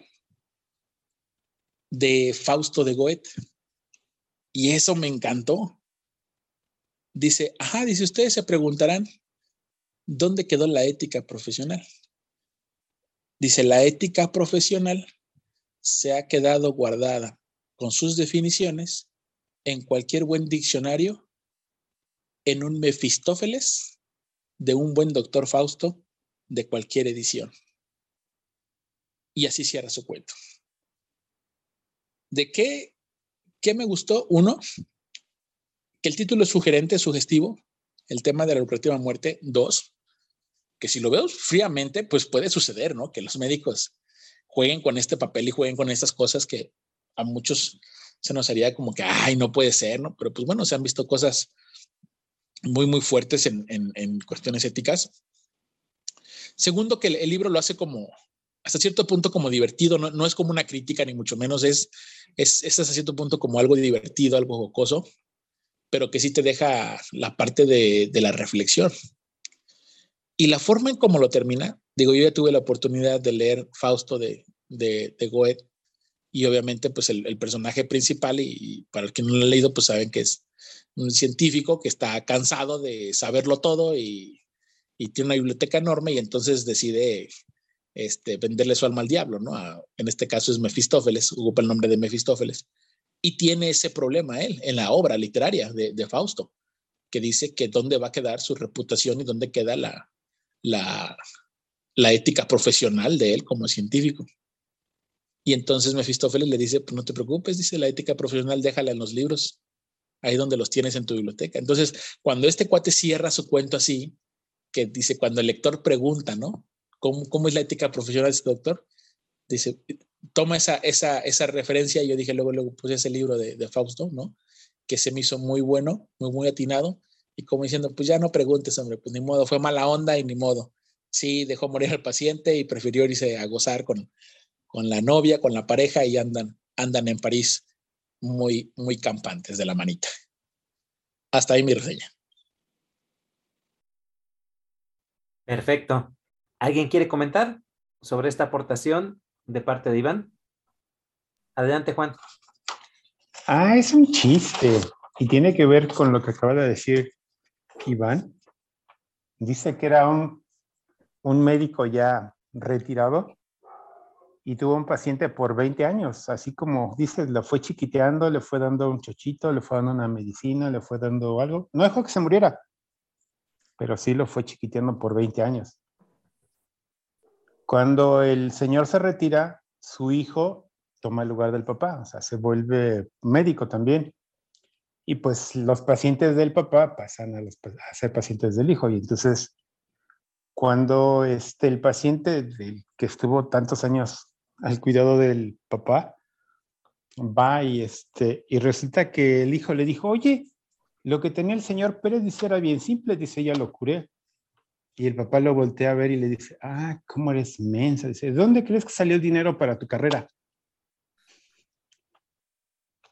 de Fausto de Goethe. Y eso me encantó. Dice, ajá, dice, ustedes se preguntarán, ¿dónde quedó la ética profesional? Dice, la ética profesional se ha quedado guardada con sus definiciones en cualquier buen diccionario, en un Mefistófeles de un buen doctor Fausto de cualquier edición. Y así cierra su cuento. ¿De qué, qué me gustó? Uno, que el título es sugerente, sugestivo, el tema de la lucrativa muerte. Dos, que si lo veo fríamente, pues puede suceder, ¿no? Que los médicos jueguen con este papel y jueguen con estas cosas que a muchos se nos haría como que, ay, no puede ser, ¿no? Pero pues bueno, se han visto cosas muy, muy fuertes en, en cuestiones éticas Segundo, que el, libro lo hace como, hasta cierto punto, como divertido, no, no es como una crítica, ni mucho menos, es, es, es, hasta cierto punto como algo divertido, algo jocoso, pero que sí te deja la parte de, de la reflexión. Y la forma en cómo lo termina, digo, yo ya tuve la oportunidad de leer Fausto de, de, de Goethe, y obviamente pues el, el personaje principal, y, y, para el que no lo ha leído, pues saben que es un científico que está cansado de saberlo todo y y tiene una biblioteca enorme y entonces decide este, venderle su alma al diablo, ¿no? en este caso es Mefistófeles, ocupa el nombre de Mefistófeles. Y tiene ese problema él en la obra literaria de, Fausto, que dice que dónde va a quedar su reputación y dónde queda la, la, la ética profesional de él como científico. Y entonces Mefistófeles le dice, pues no te preocupes, dice la ética profesional, déjala en los libros, ahí donde los tienes en tu biblioteca. Entonces, cuando este cuate cierra su cuento así, que dice, cuando el lector pregunta, ¿no? ¿Cómo, cómo es la ética profesional de este doctor? Dice, toma esa, esa, esa referencia y yo dije, luego, luego puse ese libro de, de Fausto, ¿no? Que se me hizo muy bueno, muy, muy atinado. Y como diciendo, pues ya no preguntes, hombre, pues ni modo, fue mala onda y ni modo. Sí, dejó morir al paciente y prefirió irse a gozar con, con la novia, con la pareja y andan, andan en París muy, muy campantes de la manita. Hasta ahí mi reseña. Perfecto. ¿Alguien quiere comentar sobre esta aportación de parte de Iván? Adelante, Juan. Ah, es un chiste y tiene que ver con lo que acaba de decir Iván. Dice que era un, un médico ya retirado y tuvo un paciente por 20 años, así como dices, lo fue chiquiteando, le fue dando un chochito, le fue dando una medicina, le fue dando algo. No dejó que se muriera, pero sí lo fue chiquiteando por 20 años. Cuando el señor se retira, su hijo toma el lugar del papá, o sea, se vuelve médico también. Y pues los pacientes del papá pasan a, los, a ser pacientes del hijo. Y entonces, cuando este, el paciente del que estuvo tantos años al cuidado del papá, va y, este, y resulta que el hijo le dijo, oye, lo que tenía el señor Pérez dice era bien simple, dice, ya lo curé. Y el papá lo voltea a ver y le dice, ah, ¿cómo eres mensa? Dice, ¿dónde crees que salió el dinero para tu carrera?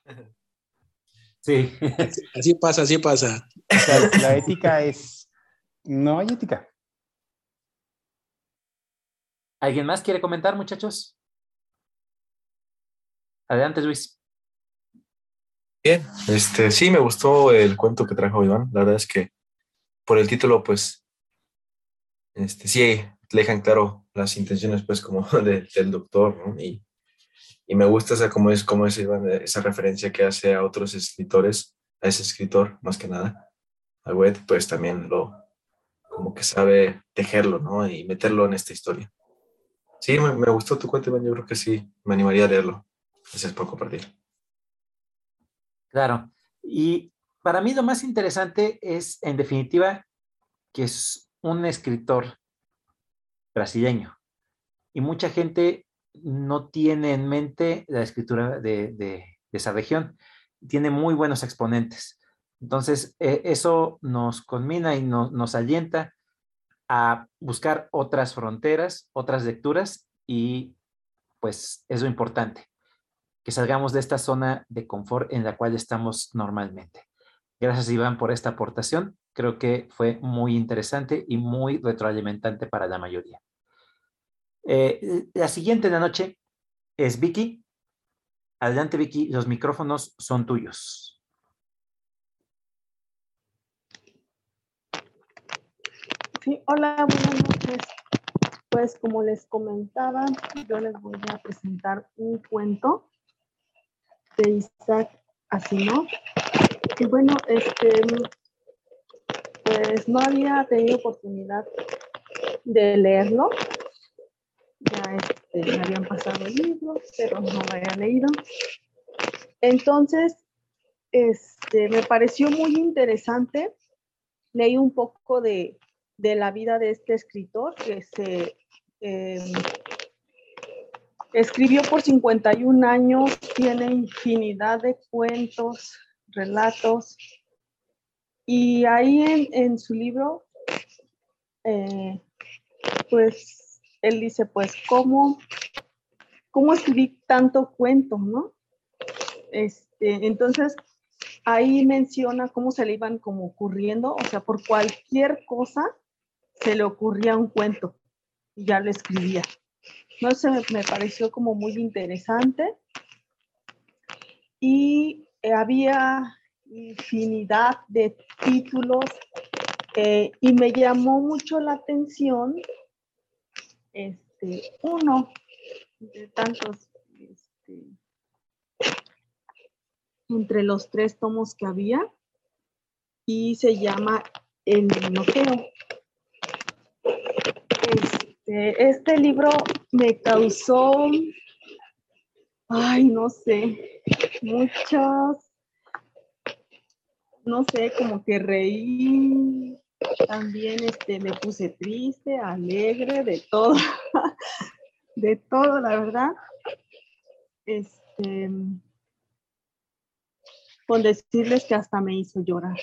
Sí. Así pasa, así pasa. la ética es... No hay ética. ¿Alguien más quiere comentar, muchachos? Adelante, Luis. Bien, este, sí, me gustó el cuento que trajo Iván. La verdad es que por el título, pues, este, sí, dejan claro las intenciones, pues, como del doctor, ¿no? Y, y, me gusta esa, como es, como es Iván, esa referencia que hace a otros escritores, a ese escritor, más que nada, a Wet, pues también lo, como que sabe tejerlo, ¿no? Y meterlo en esta historia. Sí, me, me gustó tu cuento, Iván, yo creo que sí, me animaría a leerlo. Gracias por compartir. Claro. Y para mí lo más interesante es, en definitiva, que es un escritor brasileño. Y mucha gente no tiene en mente la escritura de, esa región. Tiene muy buenos exponentes. Entonces, e, eso nos conmina y nos alienta a buscar otras fronteras, otras lecturas y pues es lo importante que salgamos de esta zona de confort en la cual estamos normalmente. Gracias, Iván, por esta aportación. Creo que fue muy interesante y muy retroalimentante para la mayoría. Eh, la siguiente de la noche es Vicky. Adelante, Vicky, los micrófonos son tuyos. Sí, hola, buenas noches. Pues como les comentaba, yo les voy a presentar un cuento de Isaac Asimov. Y bueno, este, pues no había tenido oportunidad de leerlo. Ya este, me habían pasado libros, pero no lo había leído. Entonces, este, me pareció muy interesante. Leí un poco de, de la vida de este escritor que se eh, Escribió por 51 años, tiene infinidad de cuentos, relatos, y ahí en, su libro, eh, pues él dice, pues, ¿cómo, cómo escribí tanto cuento, no? Este, entonces, ahí menciona cómo se le iban como ocurriendo, o sea, por cualquier cosa se le ocurría un cuento y ya lo escribía no sé, me pareció como muy interesante. Y eh, había infinidad de títulos eh, y me llamó mucho la atención este, uno de tantos este, entre los tres tomos que había y se llama El Minoteo. Este, este libro me causó, ay, no sé, muchas, no sé, como que reí, también este, me puse triste, alegre, de todo, de todo, la verdad. Este, con decirles que hasta me hizo llorar.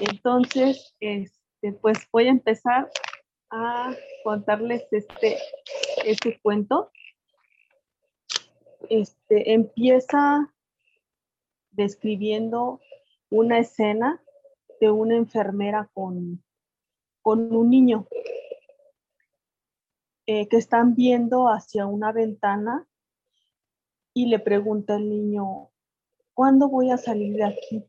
Entonces, este, pues voy a empezar a contarles este, este cuento. Este, empieza describiendo una escena de una enfermera con, con un niño eh, que están viendo hacia una ventana y le pregunta al niño, ¿cuándo voy a salir de aquí?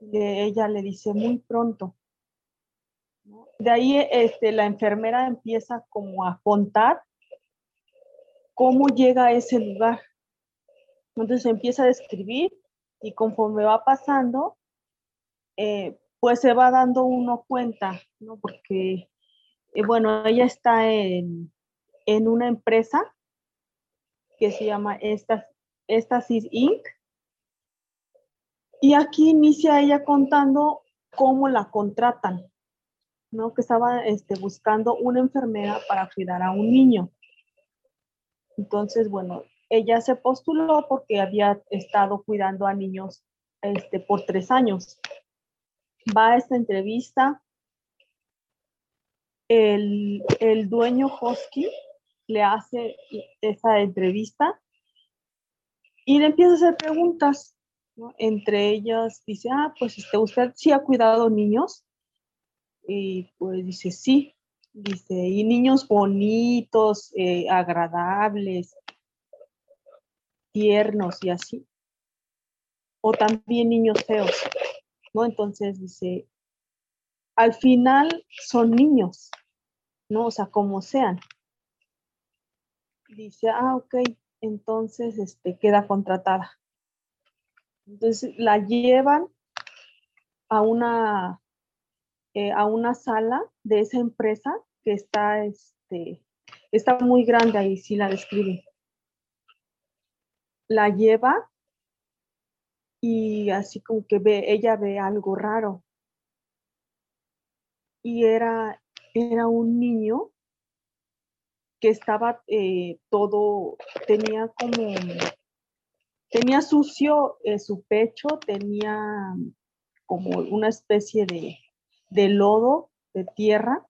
Y ella le dice, muy pronto. De ahí este, la enfermera empieza como a contar cómo llega a ese lugar. Entonces empieza a describir y conforme va pasando, eh, pues se va dando uno cuenta, ¿no? Porque, eh, bueno, ella está en, una empresa que se llama Estasis Inc. Y aquí inicia ella contando cómo la contratan. ¿No? Que estaba este, buscando una enfermera para cuidar a un niño. Entonces, bueno, ella se postuló porque había estado cuidando a niños este, por tres años. Va a esta entrevista. El, el dueño Hosky le hace esa entrevista y le empieza a hacer preguntas. Entre ellas dice, ah, pues este, usted sí ha cuidado niños. Y pues dice, sí. Dice, y niños bonitos, eh, agradables, tiernos y así. O también niños feos, ¿no? Entonces dice, al final son niños, ¿no? O sea, como sean. Dice, ah, ok, entonces este, queda contratada. Entonces la llevan a una, eh, a una sala de esa empresa que está, este, está muy grande ahí, sí la describe. La lleva y así como que ve, ella ve algo raro. Y era, era un niño que estaba eh, todo, tenía como, tenía sucio eh, su pecho, tenía como una especie de, de lodo, de tierra.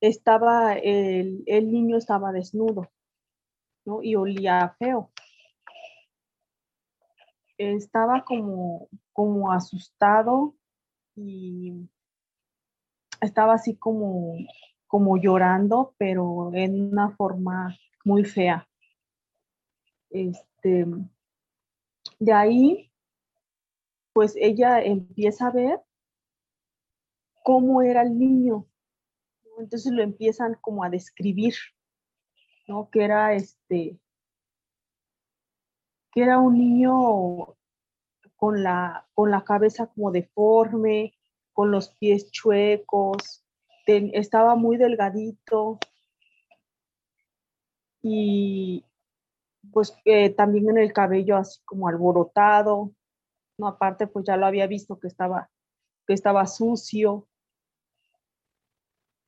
Estaba, el, el, niño estaba desnudo, ¿no? Y olía feo. Estaba como, como asustado y estaba así como como llorando, pero en una forma muy fea. Este, de ahí, pues ella empieza a ver cómo era el niño. Entonces lo empiezan como a describir, ¿no? Que era este, que era un niño con la, con la cabeza como deforme, con los pies chuecos, estaba muy delgadito y pues eh, también en el cabello así como alborotado, no aparte pues ya lo había visto que estaba que estaba sucio.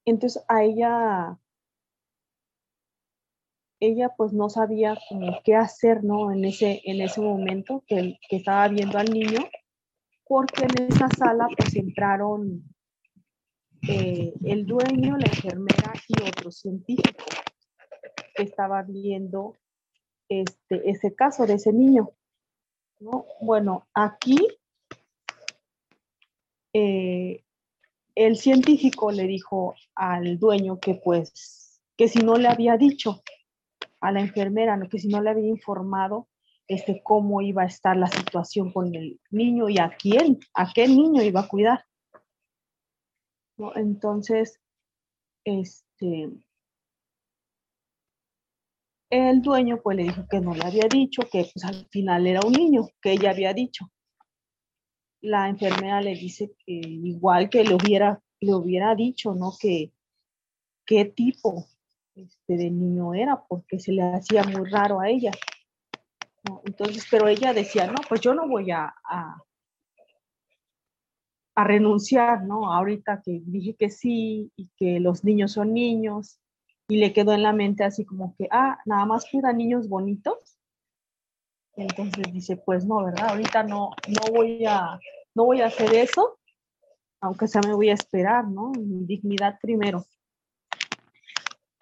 Entonces a ella ella pues no sabía qué hacer, ¿no? En ese, en ese momento que, que estaba viendo al niño, porque en esa sala pues entraron eh, el dueño, la enfermera y otro científico que estaba viendo este, ese caso de ese niño. ¿no? Bueno, aquí eh, el científico le dijo al dueño que pues, que si no le había dicho a la enfermera, que si no le había informado este, cómo iba a estar la situación con el niño y a quién, a qué niño iba a cuidar. Entonces, este, el dueño pues le dijo que no le había dicho, que pues al final era un niño, que ella había dicho. La enfermera le dice que igual que le hubiera, le hubiera dicho, ¿no? Que qué tipo este, de niño era, porque se le hacía muy raro a ella. Entonces, pero ella decía, no, pues yo no voy a, a renunciar, ¿no? Ahorita que dije que sí y que los niños son niños y le quedó en la mente así como que, ah, nada más cuida niños bonitos. Entonces dice, pues no, ¿verdad? Ahorita no, no voy a, no voy a hacer eso, aunque sea me voy a esperar, ¿no? Mi dignidad primero.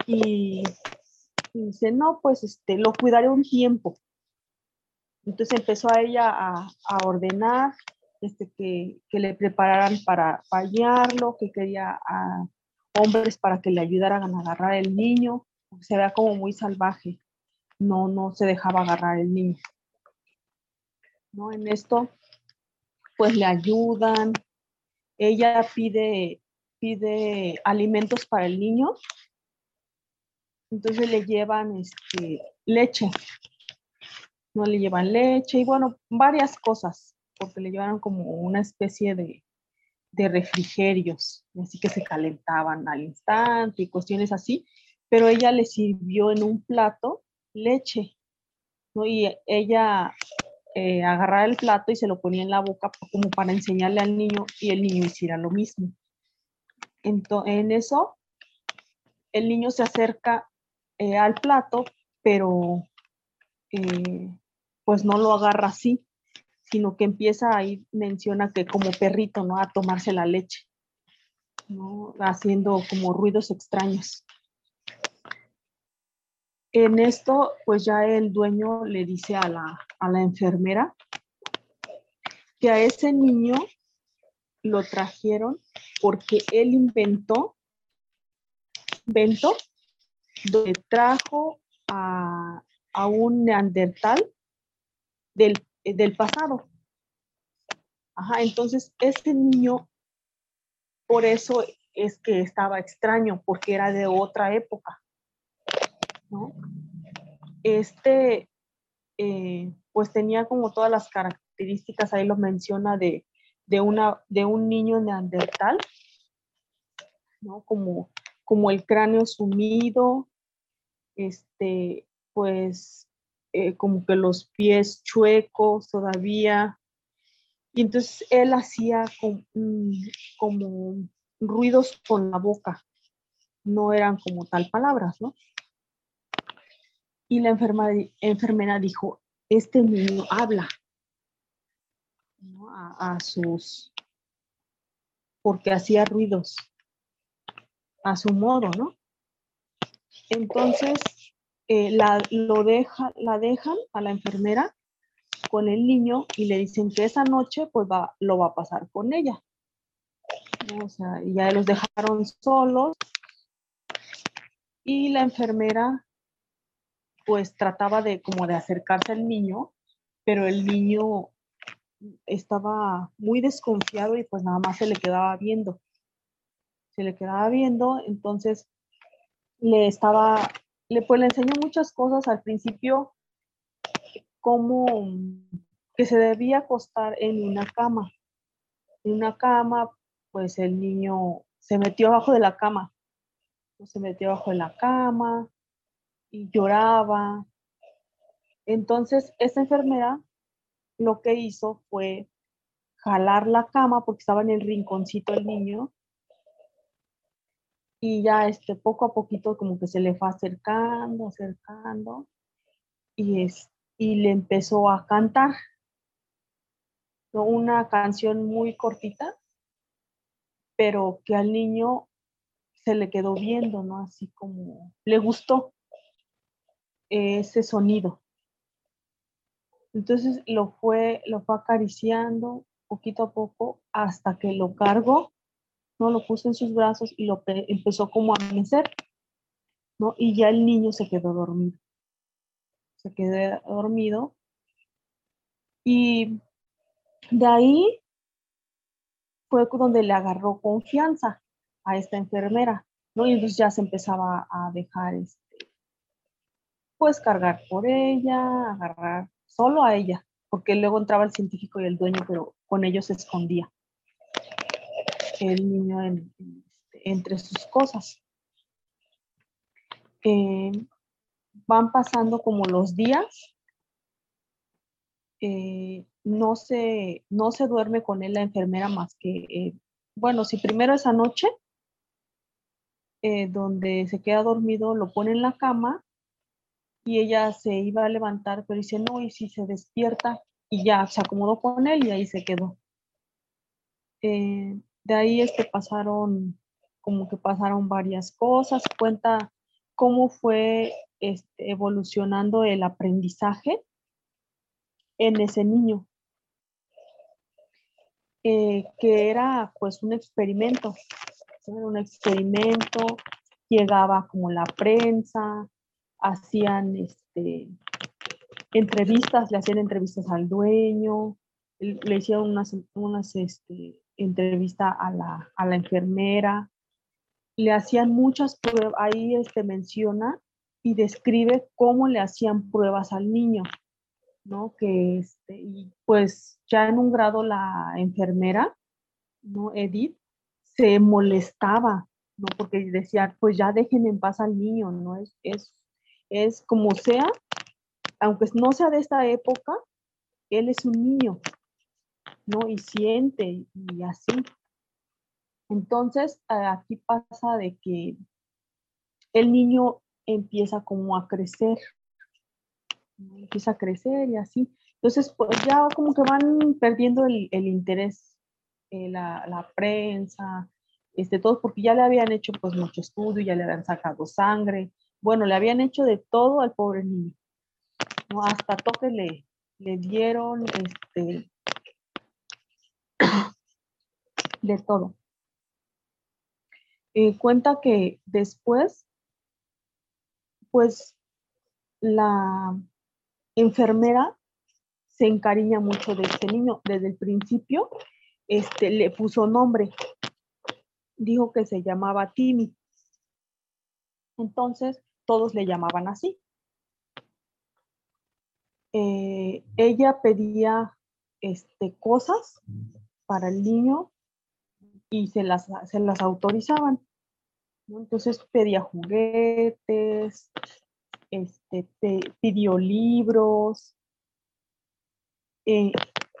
Y, dice, no, pues este, lo cuidaré un tiempo. Entonces empezó a ella a, a ordenar este, que, le prepararan para bañarlo, que quería a hombres para que le ayudaran a agarrar el niño, se vea como muy salvaje, no, no se dejaba agarrar el niño. ¿No? En esto, pues le ayudan, ella pide, pide alimentos para el niño, entonces le llevan este, leche, no le llevan leche y bueno, varias cosas porque le llevaron como una especie de, de refrigerios, así que se calentaban al instante y cuestiones así, pero ella le sirvió en un plato leche, ¿no? Y ella eh, el plato y se lo ponía en la boca como para enseñarle al niño y el niño hiciera lo mismo. Entonces, en eso, el niño se acerca eh, al plato, pero eh, pues no lo agarra así, sino que empieza ahí, menciona que como perrito, ¿no? A tomarse la leche, ¿no? Haciendo como ruidos extraños. En esto, pues ya el dueño le dice a la, a la enfermera que a ese niño lo trajeron porque él inventó, inventó, donde trajo a, a un neandertal del, del pasado. Ajá, entonces este niño, por eso es que estaba extraño, porque era de otra época. Este, eh, pues tenía como todas las características, ahí lo menciona, de, una, de un niño neandertal, ¿no? Como, como el cráneo sumido, este, pues eh, como que los pies chuecos todavía. Y entonces él hacía como ruidos con la boca, no eran como tal palabras, ¿no? Y la enfermera dijo, este niño habla a, sus, porque hacía ruidos a su modo, ¿no? Entonces, eh, la, lo deja, la dejan a la enfermera con el niño y le dicen que esa noche pues va, lo va a pasar con ella. O sea, ya los dejaron solos y la enfermera pues trataba de como de acercarse al niño, pero el niño estaba muy desconfiado y pues nada más se le quedaba viendo. Se le quedaba viendo, entonces le estaba, le pues le enseñó muchas cosas al principio, como que se debía acostar en una cama. En una cama, pues el niño se metió abajo de la cama. Se metió abajo de la cama, lloraba. Entonces, esa enfermera lo que hizo fue jalar la cama porque estaba en el rinconcito el niño y ya este poco a poquito como que se le fue acercando, acercando y, es, y le empezó a cantar una canción muy cortita, pero que al niño se le quedó viendo, ¿no? Así como le gustó ese sonido. Entonces lo fue, lo fue acariciando poquito a poco hasta que lo cargó, ¿no? Lo puso en sus brazos y lo empezó como a mecer, ¿no? Y ya el niño se quedó dormido. Se quedó dormido. Y de ahí fue donde le agarró confianza a esta enfermera, ¿no? Y entonces ya se empezaba a dejar este, pues cargar por ella, agarrar solo a ella, porque luego entraba el científico y el dueño, pero con ellos se escondía el niño entre sus cosas. Eh, van pasando como los días, eh, no, se, no se duerme con él la enfermera más que, eh, bueno, si primero esa noche, donde se queda dormido, lo pone en la cama y ella se iba a levantar, pero dice, no, y si se despierta, y ya se acomodó con él y ahí se quedó. Eh, de ahí este, pasaron, como que pasaron varias cosas, cuenta cómo fue este, evolucionando el aprendizaje en ese niño, eh, que era pues un experimento, era un experimento, llegaba como la prensa, hacían este, entrevistas, le hacían entrevistas al dueño, le hicieron unas, unas este, entrevistas a la, a la, enfermera, le hacían muchas pruebas, ahí este, menciona y describe cómo le hacían pruebas al niño, ¿no? Que este, y pues ya en un grado la enfermera, ¿no? Edith, se molestaba, ¿no? Porque decía, pues ya dejen en paz al niño, ¿no? Es, es es como sea, aunque no sea de esta época, él es un niño, ¿no? Y siente y así. Entonces, aquí pasa de que el niño empieza como a crecer, empieza a crecer y así. Entonces, pues ya como que van perdiendo el, interés, eh, la, la, prensa, este, todo, porque ya le habían hecho pues mucho estudio, ya le habían sacado sangre, bueno, le habían hecho de todo al pobre niño. Hasta toque le, le dieron este, de todo. Eh, cuenta que después, pues la enfermera se encariña mucho de este niño. Desde el principio, este, le puso nombre. Dijo que se llamaba Timmy. Entonces, todos le llamaban así. Eh, ella pedía este, cosas para el niño y se las, se las autorizaban. Entonces pedía juguetes, este, pidió libros eh,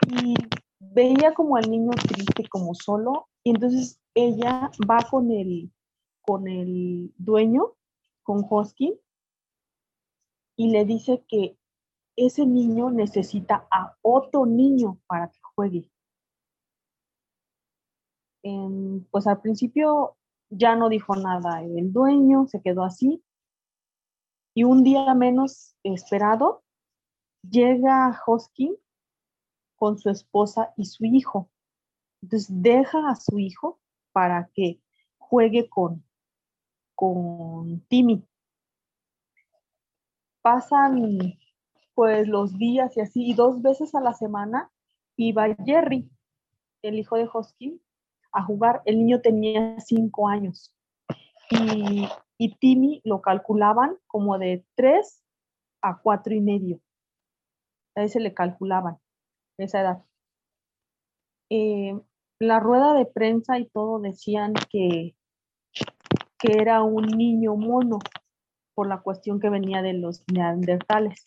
y veía como al niño triste, como solo, y entonces ella va con el, con el dueño, con Hoskin, y le dice que ese niño necesita a otro niño para que juegue. pues al principio ya no dijo nada el dueño, se quedó así. Y un día menos esperado, llega Hoskin con su esposa y su hijo. Entonces deja a su hijo para que juegue con, con Timmy. Pasan pues los días y así, y dos veces a la semana iba Jerry, el hijo de Hoskin, a jugar. El niño tenía cinco años y, y Timmy lo calculaban como de tres a cuatro y medio. A se le calculaban esa edad. Eh, la rueda de prensa y todo decían que, que era un niño mono por la cuestión que venía de los neandertales.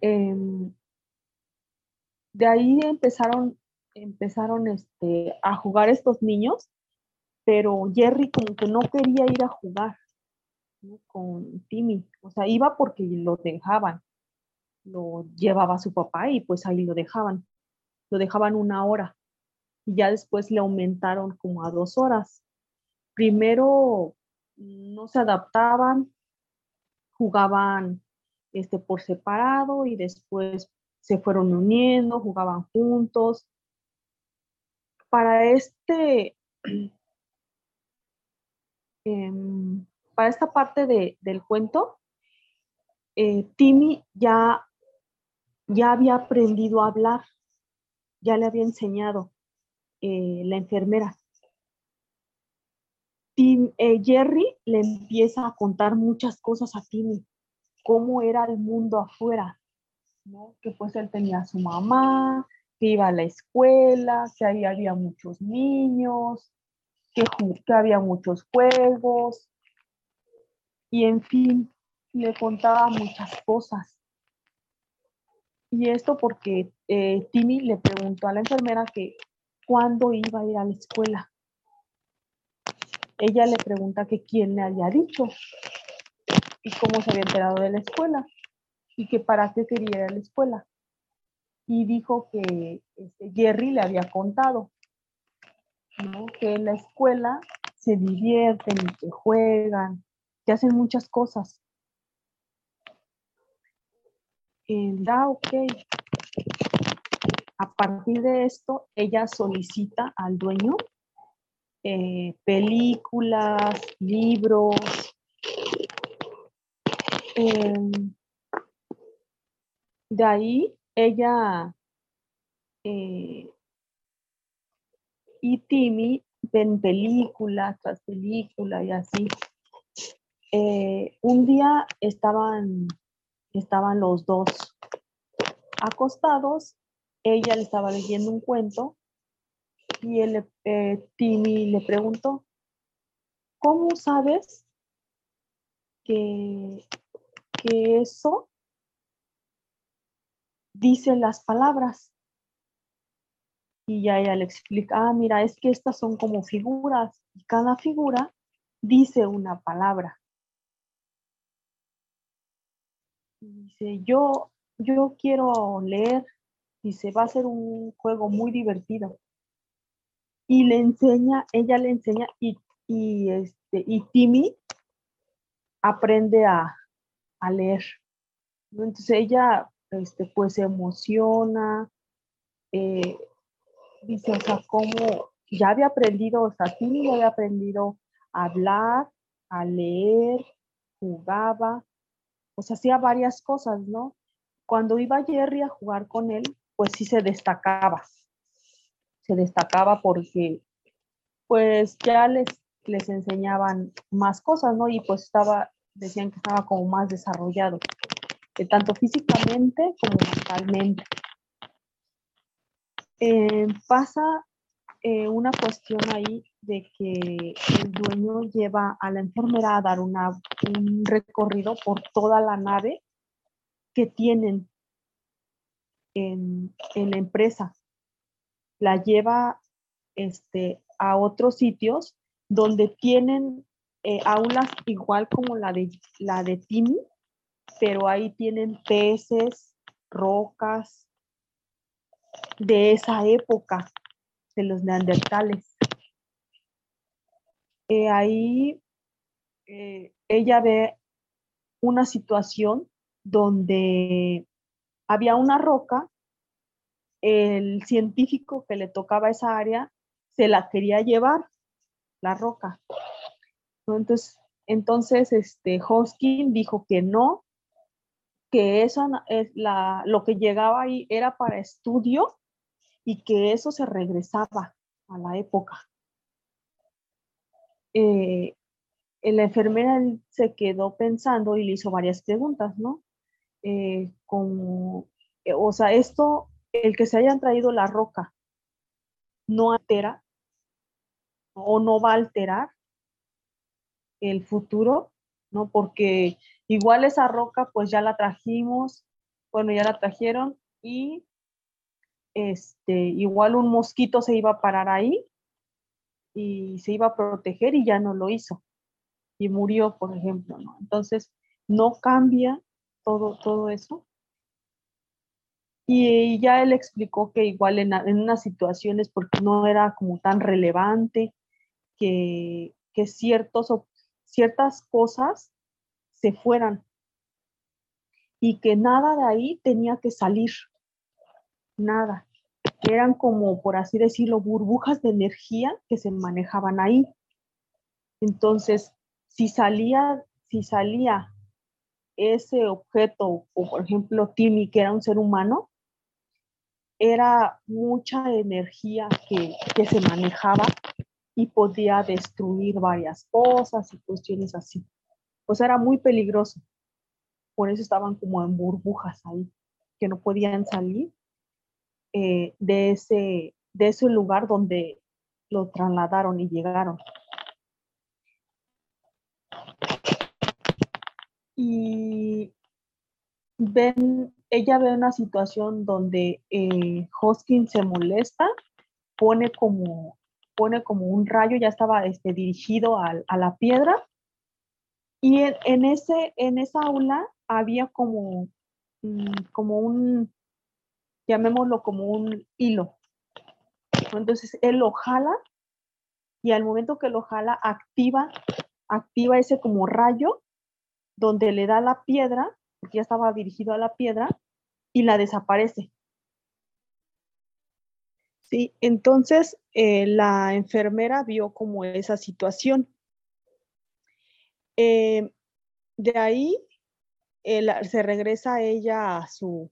Em, de ahí empezaron, empezaron este, a jugar estos niños, pero Jerry como que no quería ir a jugar con Timmy. O sea, iba porque lo dejaban. Lo llevaba su papá y pues ahí lo dejaban. Lo dejaban una hora. Y ya después le aumentaron como a dos horas. Primero no se adaptaban, jugaban este, por separado y después se fueron uniendo, jugaban juntos. Para este, em, para esta parte del cuento, eh, Timmy ya, ya había aprendido a hablar, ya le había enseñado eh, la enfermera. Eh, Jerry le empieza a contar muchas cosas a Timmy cómo era el mundo afuera. Que pues él tenía a su mamá, que iba a la escuela, que ahí había muchos niños, que, que había muchos juegos, y en fin, le contaba muchas cosas. Y esto porque eh, Timmy le preguntó a la enfermera que cuándo iba a ir a la escuela. Ella le pregunta que quién le había dicho y cómo se había enterado de la escuela y que para qué quería ir a la escuela. Y dijo que este, Jerry le había contado que en la escuela se divierten y que juegan, que hacen muchas cosas. da ok. A partir de esto, ella solicita al dueño eh, películas, libros, Em, de ahí ella eh, y Timmy ven película tras película y así. Eh, un día estaban, estaban los dos acostados, ella le estaba leyendo un cuento y el, eh, Timmy le preguntó, ¿cómo sabes que que eso dice las palabras. Y ya ella le explica, ah, mira, es que estas son como figuras y cada figura dice una palabra. Dice, yo, yo quiero leer, dice, va a ser un juego muy divertido. Y le enseña, ella le enseña y, y, este, y Timmy aprende a, leer. Entonces ella este, pues se emociona, eh, dice, o sea, cómo ya había aprendido, o sea, sí ya había aprendido a hablar, a leer, jugaba, sea, hacía varias cosas, ¿no? Cuando iba Jerry a jugar con él, pues sí se destacaba. Se destacaba porque pues ya les, les enseñaban más cosas, ¿no? Y pues estaba, decían que estaba como más desarrollado, eh, tanto físicamente como mentalmente. Eh, pasa eh, una cuestión ahí de que el dueño lleva a la enfermera a dar una, un recorrido por toda la nave que tienen en, en la empresa. La lleva este, a otros sitios donde tienen eh, aulas igual como la de, la de Timi, pero ahí tienen peces, rocas de esa época, de los neandertales. Eh, ahí eh, ella ve una situación donde había una roca, el científico que le tocaba esa área se la quería llevar, la roca. Entonces, entonces este, Hoskin dijo que no, que eso es la, lo que llegaba ahí era para estudio y que eso se regresaba a la época. Eh, la enfermera se quedó pensando y le hizo varias preguntas, ¿no? Eh, como, eh, o sea, esto, el que se hayan traído la roca, no altera o no va a alterar el futuro, ¿no? Porque igual esa roca pues ya la trajimos, bueno, ya la trajeron y este, igual un mosquito se iba a parar ahí y se iba a proteger y ya no lo hizo y murió, por ejemplo, ¿no? Entonces, no cambia todo, todo eso. Y ya él explicó que igual en, en unas situaciones, porque no era como tan relevante, que, ciertos, ciertas cosas se fueran y que nada de ahí tenía que salir, nada. Eran como, por así decirlo, burbujas de energía que se manejaban ahí. Entonces, si salía, si salía ese objeto, o por ejemplo Timmy, que era un ser humano, era mucha energía que, que se manejaba y podía destruir varias cosas y cuestiones así. Pues era muy peligroso. Por eso estaban como en burbujas ahí, que no podían salir eh, de, ese, de ese lugar donde lo trasladaron y llegaron. Y ven, ella ve una situación donde eh, Hoskin se molesta, pone como pone como un rayo, ya estaba este, dirigido a, la piedra. Y en, ese, en esa aula había como, mm, como un, llamémoslo como un hilo. Entonces él lo jala y al momento que lo jala activa, activa ese como rayo donde le da la piedra, porque ya estaba dirigido a la piedra, y la desaparece. Sí, entonces eh, la enfermera vio como esa situación. Eh, de ahí se regresa ella a su,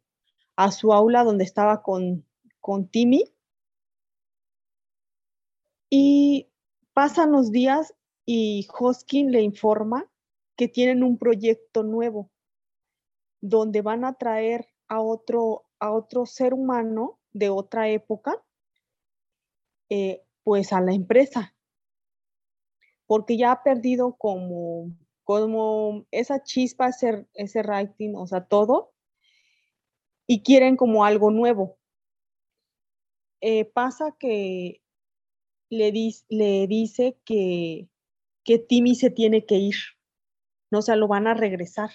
a su aula donde estaba con, con Timmy y pasan los días y Hoskin le informa que tienen un proyecto nuevo donde van a traer a otro, a otro ser humano de otra época eh, pues a la empresa, porque ya ha perdido como, como esa chispa, ese, ese writing, o sea, todo, y quieren como algo nuevo. Eh, pasa que le, le dice que, que Timmy se tiene que ir, no o sea, lo van a regresar.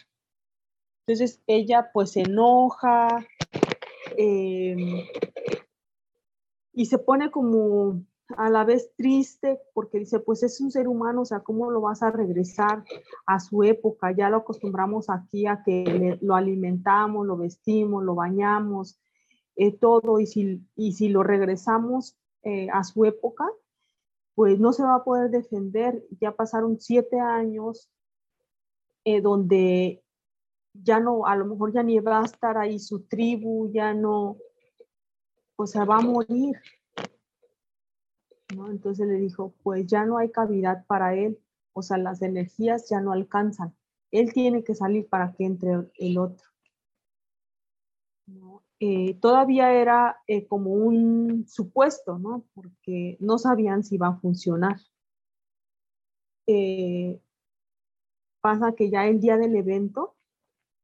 Entonces ella pues se enoja, em, y se pone como a la vez triste porque dice, pues es un ser humano, o sea, ¿cómo lo vas a regresar a su época? Ya lo acostumbramos aquí a que lo alimentamos, lo vestimos, lo bañamos, eh, todo, y si, y si lo regresamos eh, a su época, pues no se va a poder defender. Ya pasaron siete años eh, donde ya no, a lo mejor ya ni va a estar ahí su tribu, ya no, o sea, va a morir. Entonces le dijo, pues ya no hay cavidad para él, o sea, las energías ya no alcanzan. Él tiene que salir para que entre el otro. Eh, todavía era eh, como un supuesto, ¿no? Porque no sabían si iba a funcionar. Eh, pasa que ya el día del evento,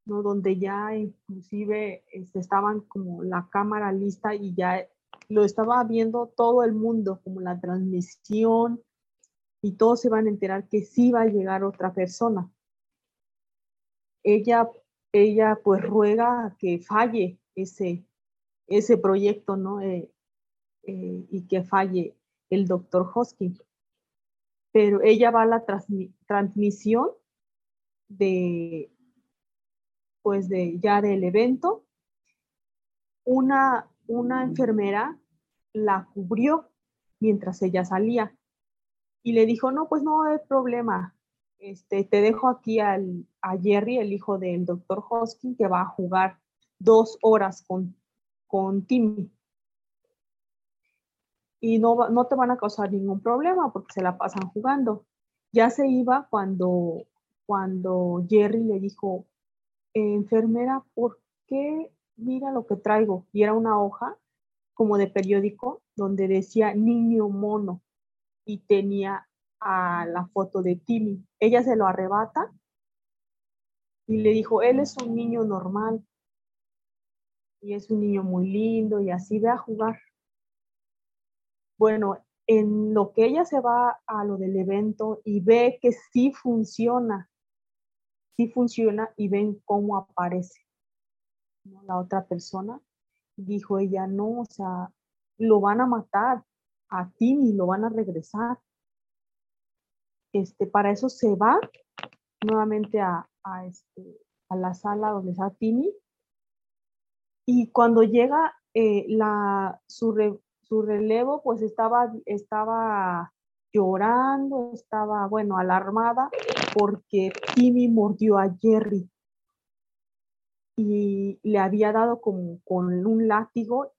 ¿no? Donde ya inclusive este, estaban como la cámara lista y ya lo estaba viendo todo el mundo, como la transmisión, y todos se van a enterar que sí va a llegar otra persona. Ella, ella pues ruega que falle ese, ese proyecto, ¿no? Eh, eh, y que falle el doctor Hoskin. Pero ella va a la transmisión de, pues de ya del evento. Una, una enfermera la cubrió mientras ella salía y le dijo, no, pues no hay problema, este, te dejo aquí al, a Jerry, el hijo del doctor Hoskin, que va a jugar dos horas con, con Timmy. Y no, no te van a causar ningún problema porque se la pasan jugando. Ya se iba cuando, cuando Jerry le dijo, enfermera, ¿por qué mira lo que traigo? Y era una hoja como de periódico donde decía niño mono y tenía a la foto de Timmy. Ella se lo arrebata y le dijo, él es un niño normal y es un niño muy lindo y así ve a jugar. Bueno, en lo que ella se va a lo del evento y ve que sí funciona, sí funciona y ven cómo aparece la otra persona, dijo ella, no, o sea, lo van a matar a Timmy, lo van a regresar. Este, para eso se va nuevamente a, a, este, a la sala donde está Timmy. Y cuando llega eh, la, su, su, relevo, pues estaba, estaba llorando, estaba, bueno, alarmada porque Timmy mordió a Jerry y le había dado como con un látigo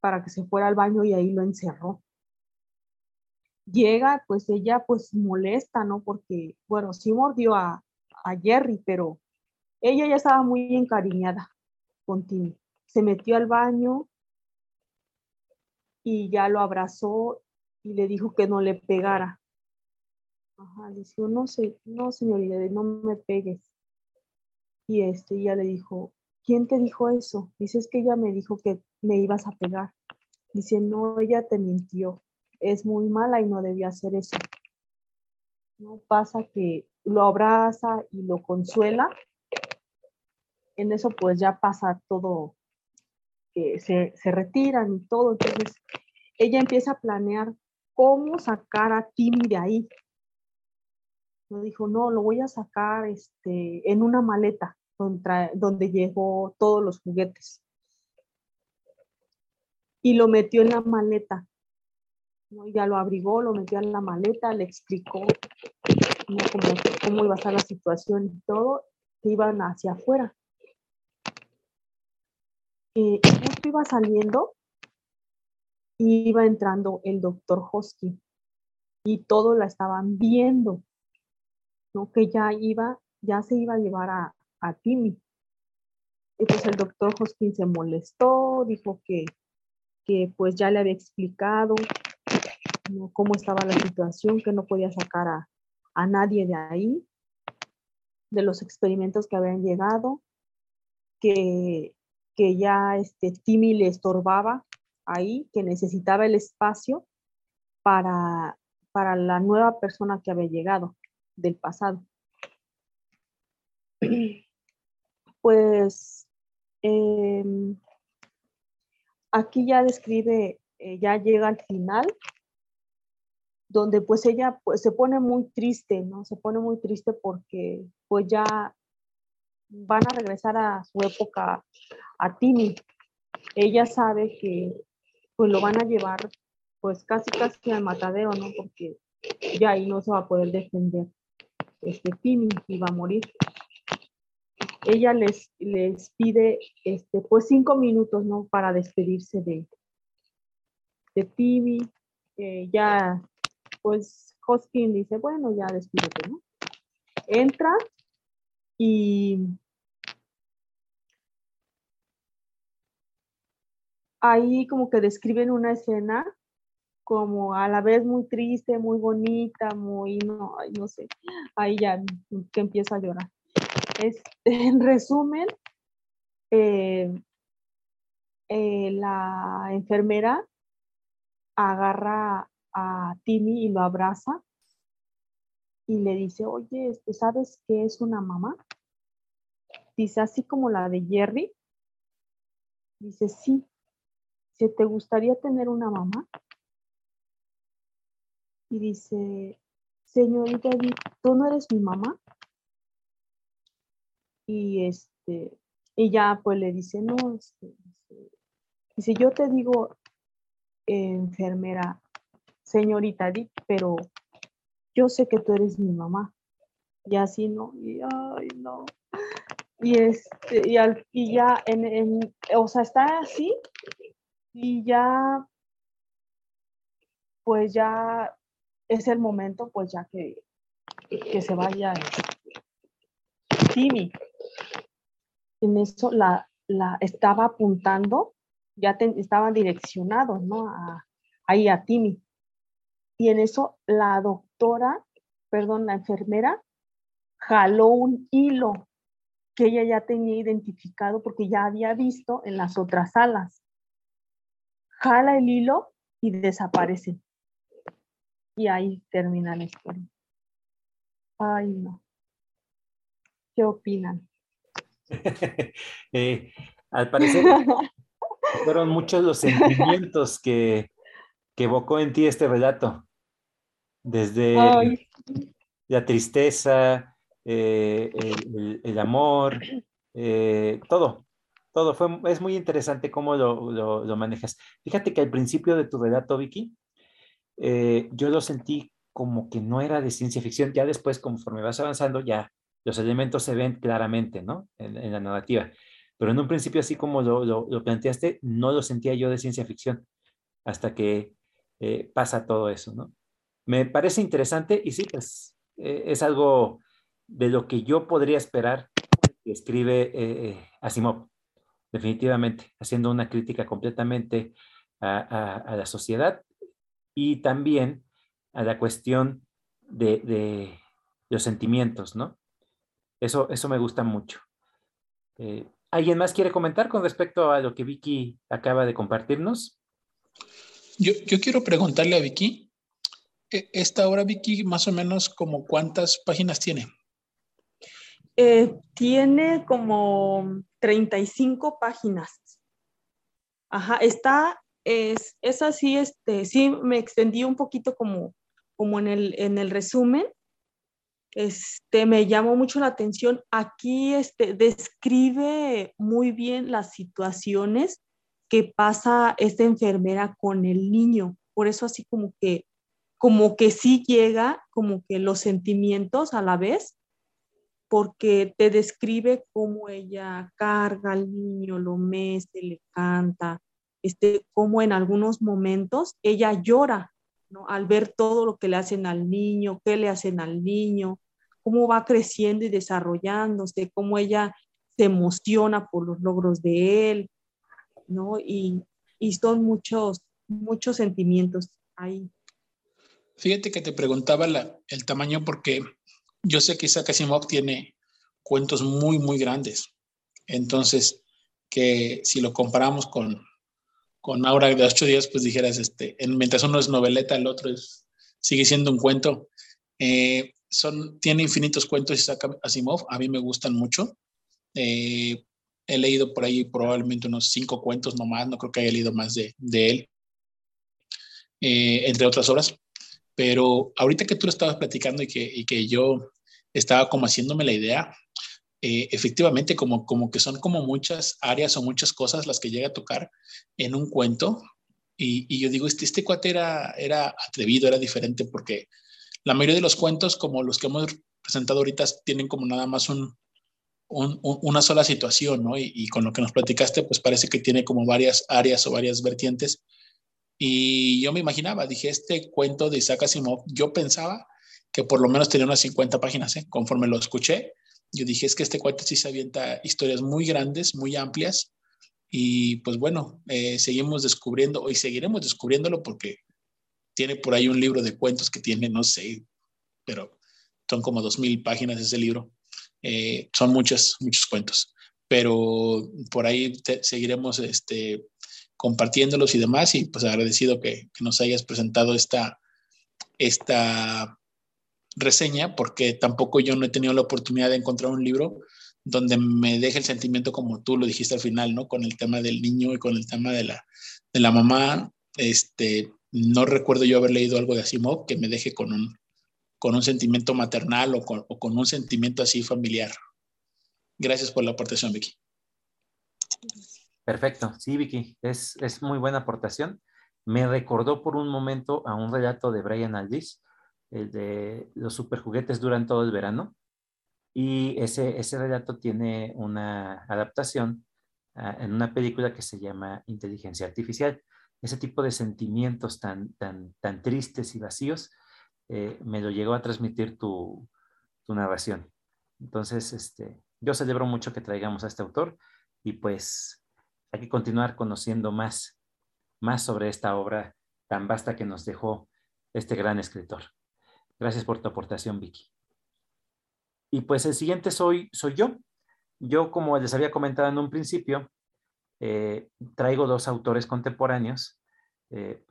para que se fuera al baño y ahí lo encerró. Llega, pues ella pues molesta, ¿no? Porque, bueno, sí mordió a, a Jerry, pero ella ya estaba muy encariñada con Timmy se metió al baño y ya lo abrazó y le dijo que no le pegara. Ajá, le dijo, no sé, no señorita, no me pegues. Y este, ella le dijo, ¿quién te dijo eso? Dice, es que ella me dijo que me ibas a pegar. Dice, no, ella te mintió. Es muy mala y no debía hacer eso. No pasa que lo abraza y lo consuela. En eso pues ya pasa todo se, retiran y todo. Entonces, ella empieza a planear cómo sacar a Timmy de ahí. No dijo, no, lo voy a sacar este, en una maleta donde, donde llegó todos los juguetes. Y lo metió en la maleta. Ya lo abrigó, lo metió en la maleta, le explicó cómo, iba a estar la situación y todo, que iban hacia afuera justo iba saliendo y iba entrando el doctor Hosky y todos la estaban viendo, Que ya iba, ya se iba a llevar a, a Timmy. Y pues el doctor Hoskin se molestó, dijo que, que pues ya le había explicado cómo estaba la situación, que no podía sacar a, a nadie de ahí, de los experimentos que habían llegado, que que ya este, Timmy le estorbaba ahí, que necesitaba el espacio para, para la nueva persona que había llegado del pasado. Pues em, aquí ya describe, eh, ya llega al final donde pues ella pues se pone muy triste, ¿no? Se pone muy triste porque pues ya van a regresar a su época a Timmy. Ella sabe que pues lo van a llevar pues casi casi al matadero, ¿no? Porque ya ahí no se va a poder defender. Este Timmy iba a morir. Ella les, les pide este pues cinco minutos, ¿no? Para despedirse de, de Timmy. ya pues Hoskin dice, bueno, ya despídete, ¿no? Entra y ahí como que describen una escena como a la vez muy triste, muy bonita, muy, no, no sé, ahí ya que empiezo a llorar. Este, en resumen, eh, eh, la enfermera agarra a Timmy y lo abraza y le dice, oye, este, ¿sabes qué es una mamá? Dice, así como la de Jerry. Dice, sí. Si te gustaría tener una mamá. Y dice, señorita ¿tú no eres mi mamá? Y este, ella pues le dice, no, este, dice, yo te digo, enfermera, señorita Dick, pero yo sé que tú eres mi mamá. Y así no, y ay, no. Y, este, y, al, y ya, en, en, o sea, está así y ya, pues ya es el momento, pues ya que, que se vaya Timmy. En eso la, la estaba apuntando, ya estaba direccionado, ¿no? A, ahí a Timmy. Y en eso la doctora, perdón, la enfermera, jaló un hilo que ella ya tenía identificado porque ya había visto en las otras salas. Jala el hilo y desaparece. Y ahí termina la historia. Ay, no. ¿Qué opinan? Eh, al parecer fueron muchos los sentimientos que, que evocó en ti este relato desde la tristeza, eh, el, amor, eh, todo, todo. Fue, es muy interesante cómo lo, manejas. Fíjate que al principio de tu relato, Vicky, eh, yo lo sentí como que no era de ciencia ficción. Ya después, conforme vas avanzando, ya los elementos se ven claramente, ¿no? En, la narrativa. Pero en un principio, así como lo, lo, planteaste, no lo sentía yo de ciencia ficción, hasta que pasa todo eso, ¿no? Me parece interesante y sí, pues eh, es algo de lo que yo podría esperar que escribe eh, eh, Asimov, definitivamente, haciendo una crítica completamente a, la sociedad y también a la cuestión de, los sentimientos, ¿no? Eso, eso me gusta mucho. ¿Alguien más quiere comentar con respecto a lo que Vicky acaba de compartirnos? Yo, yo quiero preguntarle a Vicky e, esta obra, Vicky, más o menos como cuántas páginas tiene? Eh, tiene como 35 páginas. Ajá, está, es, es así, este, sí me extendí un poquito como, como en, el, en el resumen. Este, me llamó mucho la atención. Aquí este, describe muy bien las situaciones que pasa esta enfermera con el niño. Por eso así como que como que sí llega, como que los sentimientos a la vez, porque te describe cómo ella carga al niño, lo mece, le canta, este, cómo en algunos momentos ella llora, ¿no? Al ver todo lo que le hacen al niño, qué le hacen al niño, cómo va creciendo y desarrollándose, cómo ella se emociona por los logros de él, ¿no? Y, y son muchos, muchos sentimientos ahí. Fíjate que te preguntaba el tamaño porque yo sé que Isaac Asimov tiene cuentos muy, muy grandes. Entonces, que si lo comparamos con, con Aura de ocho días, pues dijeras, este, mientras uno es noveleta, el otro es, sigue siendo un cuento. Eh, son, tiene infinitos cuentos Isaac Asimov, a mí me gustan mucho. Eh, he leído por ahí probablemente unos cinco cuentos nomás, no creo que haya leído más de, de él, eh, entre otras obras Pero ahorita que tú lo estabas platicando y que, y que yo estaba como haciéndome la idea, eh, efectivamente como, como que son como muchas áreas o muchas cosas las que llega a tocar en un cuento. Y, yo digo, este, este cuate era, atrevido, era diferente porque la mayoría de los cuentos, como los que hemos presentado ahorita, tienen como nada más un, un, una sola situación, ¿no? Y, y, con lo que nos platicaste, pues parece que tiene como varias áreas o varias vertientes. Y yo me imaginaba, dije, este cuento de Isaac Asimov, yo pensaba que por lo menos tenía unas 50 páginas, ¿eh? conforme lo escuché. Yo dije, es que este cuate sí se avienta historias muy grandes, muy amplias. Y pues bueno, eh, seguimos descubriendo y seguiremos descubriéndolo porque tiene por ahí un libro de cuentos que tiene, no sé, pero son como 2.000 páginas ese libro. Eh, son muchos, muchos cuentos, pero por ahí seguiremos este, compartiéndolos y demás y pues agradecido que, que nos hayas presentado esta, esta reseña porque tampoco yo no he tenido la oportunidad de encontrar un libro donde me deje el sentimiento como tú lo dijiste al final, ¿no? Con el tema del niño y con el tema de la, de la mamá. Este, no recuerdo yo haber leído algo de Asimov que me deje con un, con un sentimiento maternal o con, o con un sentimiento así familiar. Gracias por la aportación, Vicky. Perfecto, sí, Vicky, es, es muy buena aportación. Me recordó por un momento a un relato de Brian Aldiss, de los superjuguetes duran todo el verano. Y ese, ese relato tiene una adaptación uh, en una película que se llama Inteligencia Artificial. Ese tipo de sentimientos tan, tan, tan tristes y vacíos eh, me lo llegó a transmitir tu, tu narración. Entonces, este, yo celebro mucho que traigamos a este autor y pues hay que continuar conociendo más, más sobre esta obra tan vasta que nos dejó este gran escritor. Gracias por tu aportación, Vicky. Y pues el siguiente soy, soy yo. Yo, como les había comentado en un principio, eh, traigo dos autores contemporáneos. Eh,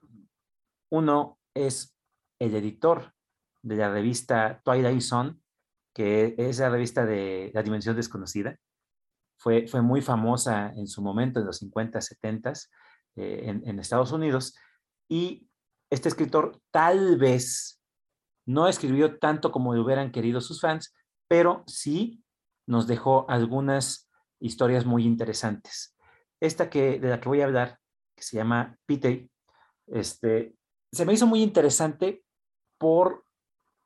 uno es el editor de la revista Twilight Zone, que es la revista de La Dimensión Desconocida. Fue, fue muy famosa en su momento, en los 50, 70 eh, en, en Estados Unidos. Y este escritor tal vez no escribió tanto como le hubieran querido sus fans, pero sí nos dejó algunas historias muy interesantes. Esta que, de la que voy a hablar, que se llama Pite, este, se me hizo muy interesante por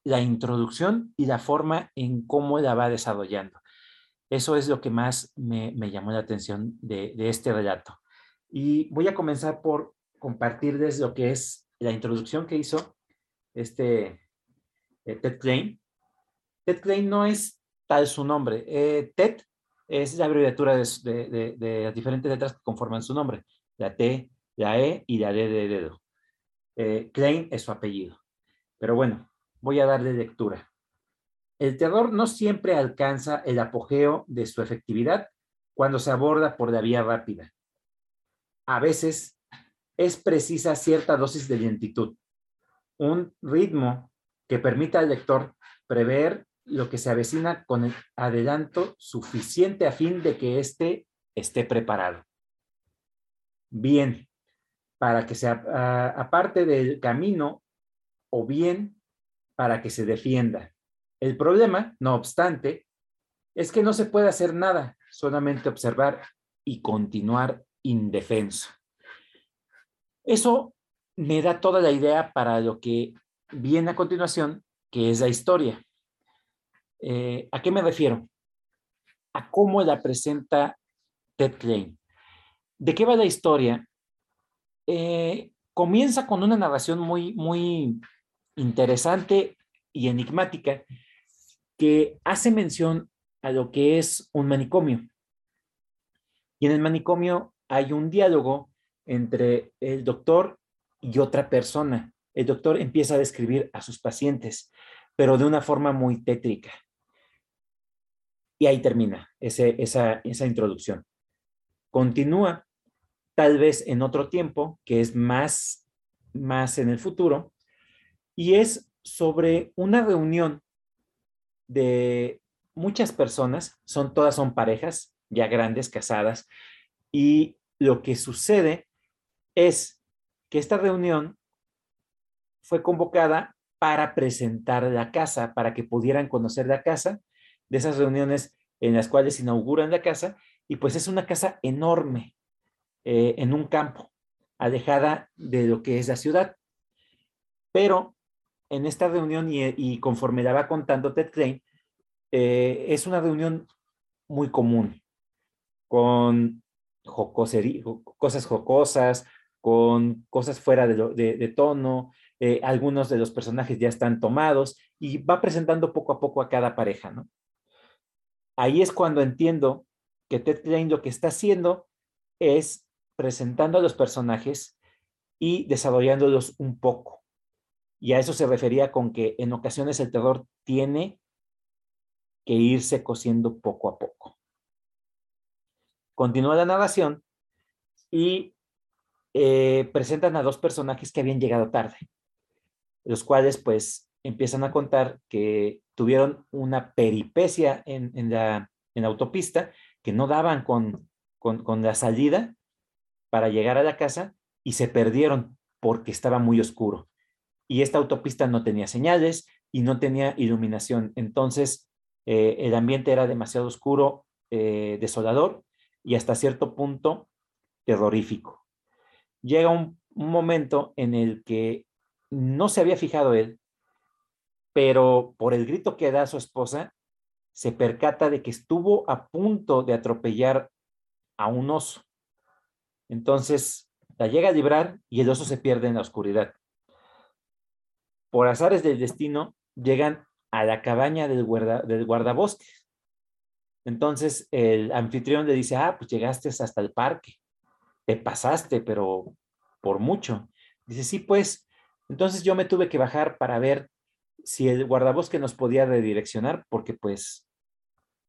la introducción y la forma en cómo la va desarrollando. Eso es lo que más me, llamó la atención de, este relato. Y voy a comenzar por compartirles lo que es la introducción que hizo este eh, Ted Klein. Ted Klein no es tal su nombre. Eh, Ted es la abreviatura de, las diferentes letras que conforman su nombre. La T, la E y la D de dedo. Eh, Klein es su apellido. Pero bueno, voy a darle lectura. El terror no siempre alcanza el apogeo de su efectividad cuando se aborda por la vía rápida. A veces es precisa cierta dosis de lentitud, un ritmo que permita al lector prever lo que se avecina con el adelanto suficiente a fin de que éste esté preparado. Bien, para que se aparte del camino o bien para que se defienda. El problema, no obstante, es que no se puede hacer nada, solamente observar y continuar indefenso. Eso me da toda la idea para lo que viene a continuación, que es la historia. Eh, ¿A qué me refiero? A cómo la presenta Ted Klein. ¿De qué va la historia? Eh, comienza con una narración muy, muy interesante y enigmática que hace mención a lo que es un manicomio. Y en el manicomio hay un diálogo entre el doctor y otra persona el doctor empieza a describir a sus pacientes, pero de una forma muy tétrica. Y ahí termina esa, esa introducción. Continúa tal vez en otro tiempo, que es más, más en el futuro, y es sobre una reunión de muchas personas, son todas son parejas ya grandes, casadas, y lo que sucede es que esta reunión fue convocada para presentar la casa, para que pudieran conocer la casa, de esas reuniones en las cuales inauguran la casa, y pues es una casa enorme eh, en un campo, alejada de lo que es la ciudad. Pero en esta reunión, y, conforme la va contando Ted Klein, eh, es una reunión muy común, con cosas jocosas, con cosas fuera de, tono, eh, algunos de los personajes ya están tomados y va presentando poco a poco a cada pareja, ¿no? Ahí es cuando entiendo que Ted Klein lo que está haciendo es presentando a los personajes y desarrollándolos un poco. Y a eso se refería con que en ocasiones el terror tiene que irse cosiendo poco a poco. Continúa la narración y eh, presentan a dos personajes que habían llegado tarde, los cuales pues empiezan a contar que tuvieron una peripecia en, la, autopista, que no daban con, con la salida para llegar a la casa y se perdieron porque estaba muy oscuro. Y esta autopista no tenía señales y no tenía iluminación. Entonces, eh, el ambiente era demasiado oscuro, eh, desolador y hasta cierto punto terrorífico. Llega un, momento en el que no se había fijado él, pero por el grito que da su esposa, se percata de que estuvo a punto de atropellar a un oso. Entonces, la llega a librar y el oso se pierde en la oscuridad. Por azares del destino, llegan a la cabaña del, guarda, del guardabosques. Entonces el anfitrión le dice, ah, pues llegaste hasta el parque, te pasaste, pero por mucho. Dice, sí, pues, entonces yo me tuve que bajar para ver si el guardabosque nos podía redireccionar, porque pues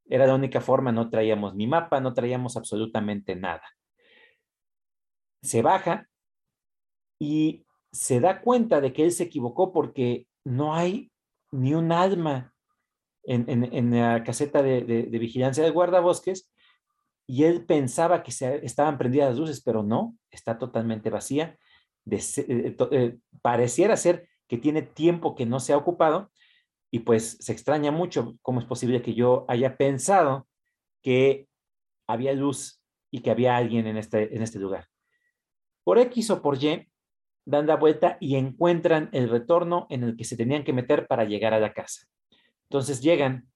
era la única forma, no traíamos ni mapa, no traíamos absolutamente nada. Se baja y se da cuenta de que él se equivocó porque no hay ni un alma en, la caseta de, vigilancia del guardabosques y él pensaba que se, estaban prendidas las luces, pero no, está totalmente vacía. Eh, eh, eh, pareciera ser que tiene tiempo que no se ha ocupado y pues se extraña mucho cómo es posible que yo haya pensado que había luz y que había alguien en este, en este lugar. Por X o por Y, dan la vuelta y encuentran el retorno en el que se tenían que meter para llegar a la casa. Entonces llegan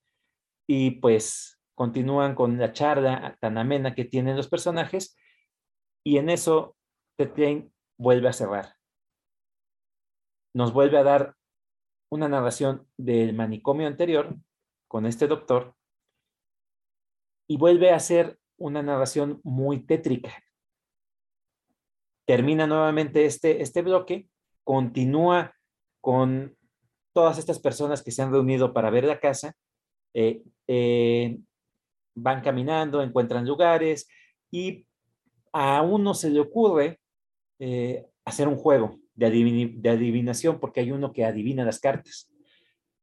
y pues continúan con la charla tan amena que tienen los personajes y en eso Ted vuelve a cerrar. Nos vuelve a dar una narración del manicomio anterior con este doctor y vuelve a hacer una narración muy tétrica termina nuevamente este, este bloque, continúa con todas estas personas que se han reunido para ver la casa, eh, eh, van caminando, encuentran lugares y a uno se le ocurre eh, hacer un juego de, adivinación porque hay uno que adivina las cartas,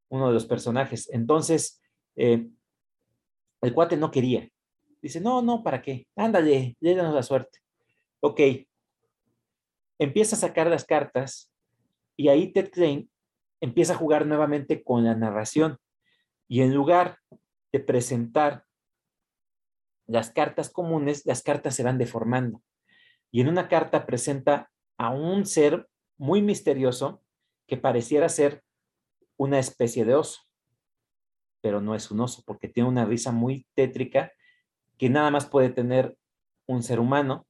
uno de los personajes. Entonces, el cuate no quería. Dice, no, no, ¿para qué? Ándale, déjanos la suerte. Ok, empieza a sacar las cartas y ahí Ted Klein empieza a jugar nuevamente con la narración. Y en lugar de presentar las cartas comunes, las cartas se van deformando. Y en una carta presenta a un ser muy misterioso que pareciera ser una especie de oso, pero no es un oso porque tiene una risa muy tétrica que nada más puede tener un ser humano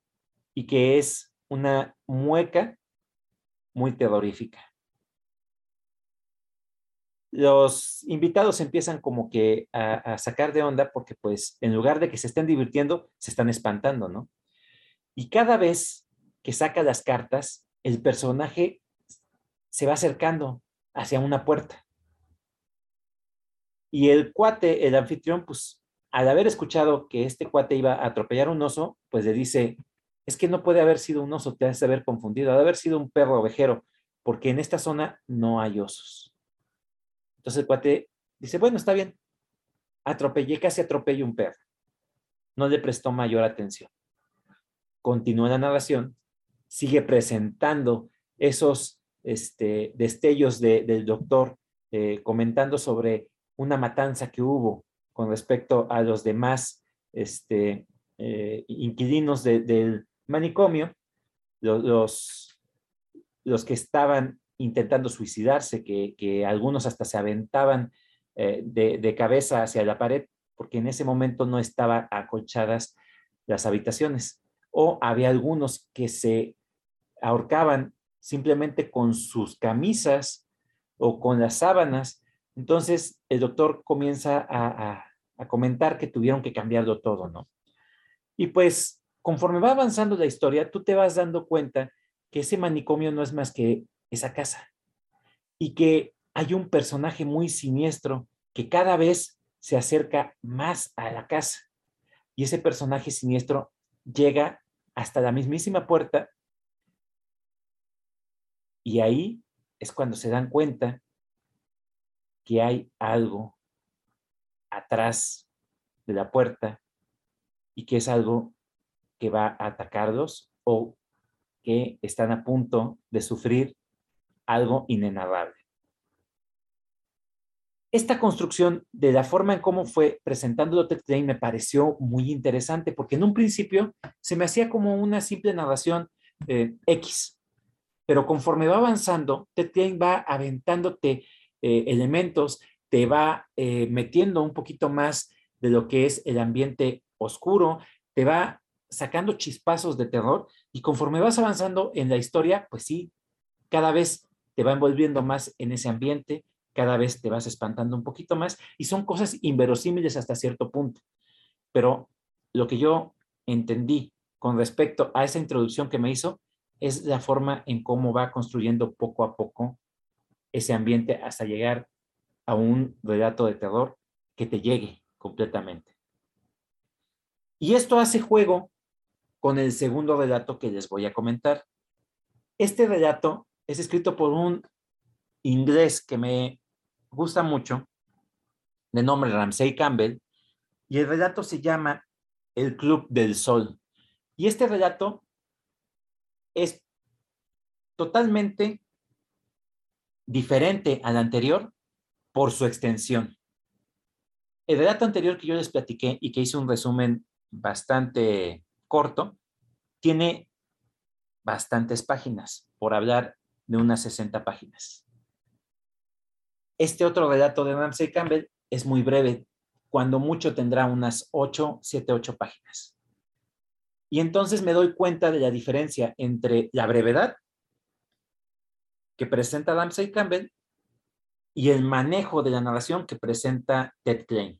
y que es una mueca muy terrorífica. Los invitados empiezan como que a, sacar de onda porque pues en lugar de que se estén divirtiendo, se están espantando, ¿no? Y cada vez que saca las cartas, el personaje se va acercando hacia una puerta. Y el cuate, el anfitrión, pues al haber escuchado que este cuate iba a atropellar un oso, pues le dice, es que no puede haber sido un oso, te has de haber confundido, ha de haber sido un perro ovejero, porque en esta zona no hay osos. Entonces el cuate dice, bueno, está bien, atropellé, casi atropellé un perro. No le prestó mayor atención. Continúa la narración, sigue presentando esos este, destellos del doctor eh, comentando sobre una matanza que hubo con respecto a los demás este, eh, inquilinos del manicomio, los, que estaban intentando suicidarse, que, algunos hasta se aventaban eh, de, de, cabeza hacia la pared, porque en ese momento no estaban acolchadas las habitaciones, o había algunos que se ahorcaban simplemente con sus camisas o con las sábanas. Entonces el doctor comienza a, a comentar que tuvieron que cambiarlo todo, ¿no? Y pues conforme va avanzando la historia, tú te vas dando cuenta que ese manicomio no es más que esa casa y que hay un personaje muy siniestro que cada vez se acerca más a la casa. Y ese personaje siniestro llega hasta la mismísima puerta y ahí es cuando se dan cuenta que hay algo atrás de la puerta y que es algo que va a atacarlos o que están a punto de sufrir algo inenarrable. Esta construcción de la forma en cómo fue presentándolo Klein me pareció muy interesante porque en un principio se me hacía como una simple narración eh, X, pero conforme va avanzando, Ted Klein va aventándote eh, elementos, te va eh, metiendo un poquito más de lo que es el ambiente oscuro, te va sacando chispazos de terror y conforme vas avanzando en la historia, pues sí, cada vez te va envolviendo más en ese ambiente, cada vez te vas espantando un poquito más y son cosas inverosímiles hasta cierto punto. Pero lo que yo entendí con respecto a esa introducción que me hizo es la forma en cómo va construyendo poco a poco ese ambiente hasta llegar a un relato de terror que te llegue completamente. Y esto hace juego con el segundo relato que les voy a comentar. Este relato es escrito por un inglés que me gusta mucho, de nombre Ramsey Campbell, y el relato se llama El Club del Sol. Y este relato es totalmente diferente al anterior por su extensión. El relato anterior que yo les platiqué y que hice un resumen bastante corto, tiene bastantes páginas, por hablar de unas 60 páginas. Este otro relato de Ramsey Campbell es muy breve, cuando mucho tendrá unas 8, 7, 8 páginas. Y entonces me doy cuenta de la diferencia entre la brevedad que presenta Ramsey Campbell y el manejo de la narración que presenta Ted Klein.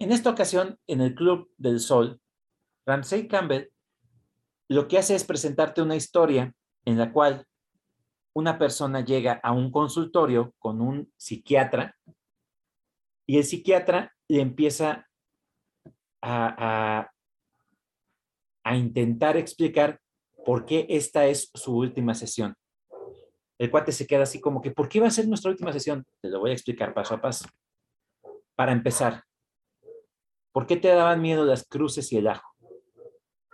En esta ocasión, en el Club del Sol, Ramsey Campbell lo que hace es presentarte una historia en la cual una persona llega a un consultorio con un psiquiatra y el psiquiatra le empieza a, a, intentar explicar por qué esta es su última sesión. El cuate se queda así como que, ¿por qué va a ser nuestra última sesión? Te lo voy a explicar paso a paso. Para empezar, ¿Por qué te daban miedo las cruces y el ajo?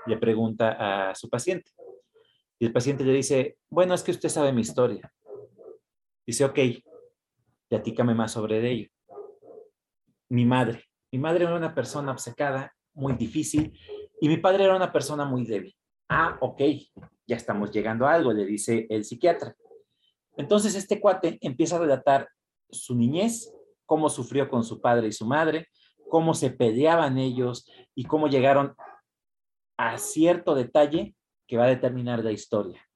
Le pregunta a su paciente. Y el paciente le dice, bueno, es que usted sabe mi historia. Dice, ok, platícame más sobre ello. Mi madre. Mi madre era una persona obcecada, muy difícil, y mi padre era una persona muy débil. Ah, ok, ya estamos llegando a algo, le dice el psiquiatra. Entonces este cuate empieza a relatar su niñez, cómo sufrió con su padre y su madre, cómo se peleaban ellos y cómo llegaron a cierto detalle que va a determinar la historia.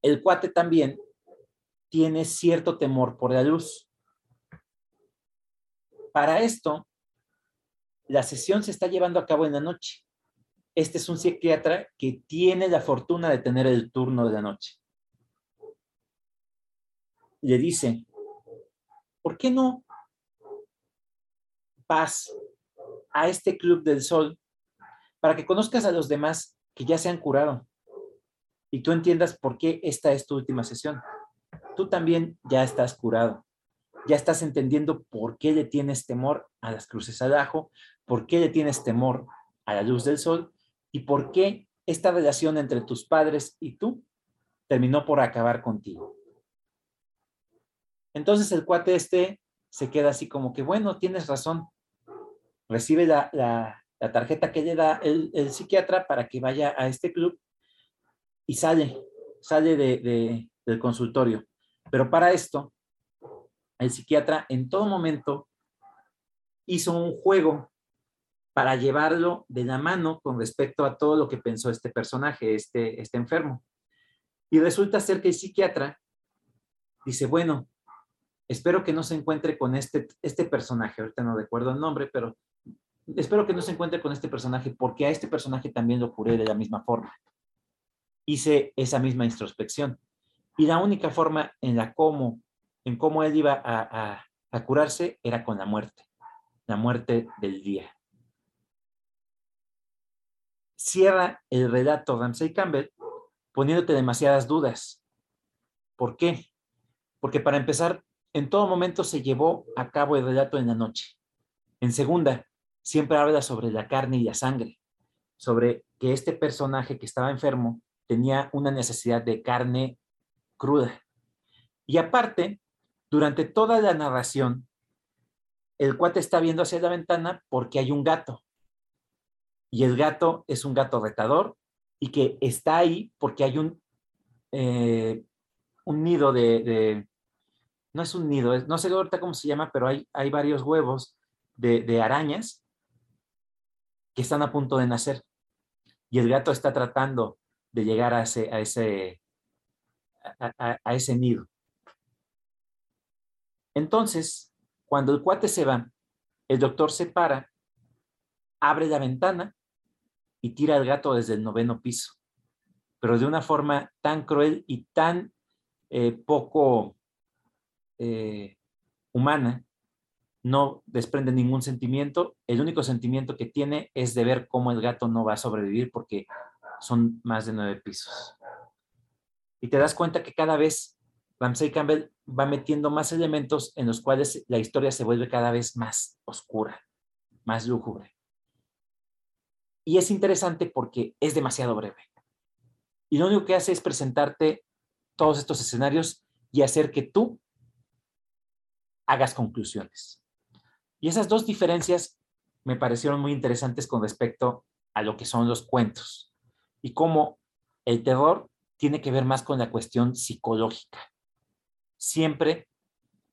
El cuate también tiene cierto temor por la luz. Para esto, la sesión se está llevando a cabo en la noche. Este es un psiquiatra que tiene la fortuna de tener el turno de la noche. Le dice, ¿por qué no paz a este Club del Sol para que conozcas a los demás que ya se han curado y tú entiendas por qué esta es tu última sesión. Tú también ya estás curado. Ya estás entendiendo por qué le tienes temor a las cruces al ajo, por qué le tienes temor a la luz del sol y por qué esta relación entre tus padres y tú terminó por acabar contigo. Entonces el cuate este se queda así como que, bueno, tienes razón. Recibe la, tarjeta que le da el, psiquiatra para que vaya a este club y sale, sale del consultorio. Pero para esto, el psiquiatra en todo momento hizo un juego para llevarlo de la mano con respecto a todo lo que pensó este personaje, este, este enfermo. Y resulta ser que el psiquiatra dice, bueno, espero que no se encuentre con este, este personaje, ahorita no recuerdo el nombre, pero espero que no se encuentre con este personaje porque a este personaje también lo curé de la misma forma. Hice esa misma introspección. Y la única forma en la cómo, en cómo él iba a, a curarse era con la muerte, la muerte del día. Cierra el relato Ramsey Campbell poniéndote demasiadas dudas. ¿Por qué? Porque para empezar, en todo momento se llevó a cabo el relato en la noche. En segunda, siempre habla sobre la carne y la sangre, sobre que este personaje que estaba enfermo tenía una necesidad de carne cruda. Y aparte, durante toda la narración, el cuate está viendo hacia la ventana porque hay un gato. Y el gato es un gato retador y que está ahí porque hay un, eh, un nido de, no es un nido, no sé ahorita cómo se llama, pero hay, hay varios huevos de, arañas que están a punto de nacer. Y el gato está tratando de llegar a ese, a ese, a ese nido. Entonces, cuando el cuate se va, el doctor se para, abre la ventana y tira al gato desde el noveno piso, pero de una forma tan cruel y tan eh, poco eh, humana, no desprende ningún sentimiento. El único sentimiento que tiene es de ver cómo el gato no va a sobrevivir porque son más de nueve pisos. Y te das cuenta que cada vez Ramsey Campbell va metiendo más elementos en los cuales la historia se vuelve cada vez más oscura, más lúgubre. Y es interesante porque es demasiado breve. Y lo único que hace es presentarte todos estos escenarios y hacer que tú hagas conclusiones. Y esas dos diferencias me parecieron muy interesantes con respecto a lo que son los cuentos y cómo el terror tiene que ver más con la cuestión psicológica. Siempre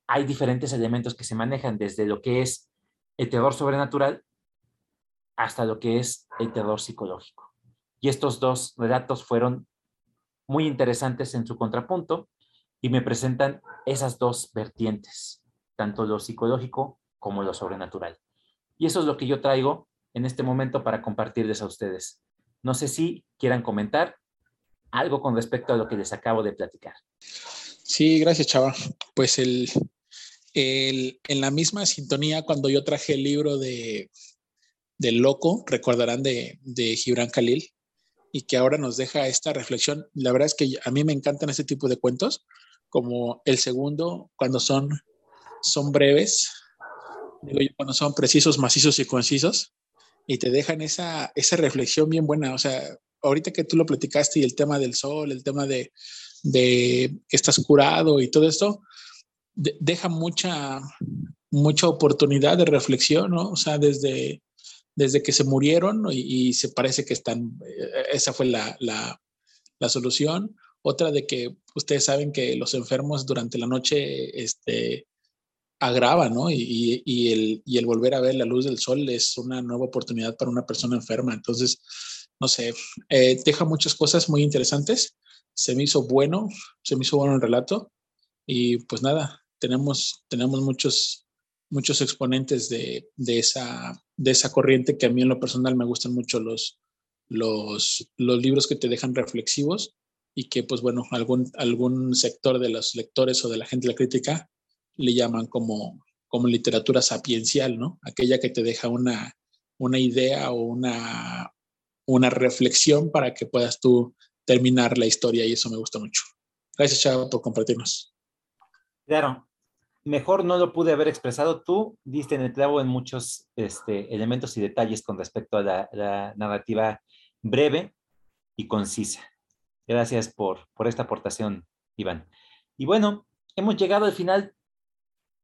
hay diferentes elementos que se manejan desde lo que es el terror sobrenatural hasta lo que es el terror psicológico. Y estos dos relatos fueron muy interesantes en su contrapunto y me presentan esas dos vertientes, tanto lo psicológico como lo sobrenatural. Y eso es lo que yo traigo en este momento para compartirles a ustedes. No sé si quieran comentar algo con respecto a lo que les acabo de platicar. Sí, gracias, Chava. Pues el, el, en la misma sintonía, cuando yo traje el libro de del loco, recordarán de, de Gibran Khalil, y que ahora nos deja esta reflexión. La verdad es que a mí me encantan este tipo de cuentos, como el segundo, cuando son, son breves, digo yo, cuando son precisos, macizos y concisos, y te dejan esa, esa reflexión bien buena. O sea, ahorita que tú lo platicaste y el tema del sol, el tema de, de que estás curado y todo esto, deja mucha, mucha oportunidad de reflexión, ¿no? O sea, desde desde que se murieron y, se parece que están, eh, esa fue la, la, la, solución. Otra de que ustedes saben que los enfermos durante la noche este, agravan, ¿no? Y, el, volver a ver la luz del sol es una nueva oportunidad para una persona enferma. Entonces, no sé, eh, deja muchas cosas muy interesantes. Se me hizo bueno, se me hizo bueno el relato. Y pues nada, tenemos, muchos muchos exponentes de, esa, de esa corriente que a mí en lo personal me gustan mucho los, los, los libros que te dejan reflexivos y que pues bueno, algún, algún sector de los lectores o de la gente de la crítica le llaman como, como literatura sapiencial, ¿no? Aquella que te deja una, una idea o una, una reflexión para que puedas tú terminar la historia y eso me gusta mucho. Gracias, Chavo, por compartirnos. Claro, mejor no lo pude haber expresado. Tú diste en el clavo en muchos este, elementos y detalles con respecto a la, narrativa breve y concisa. Gracias por, por esta aportación, Iván. Y bueno, hemos llegado al final.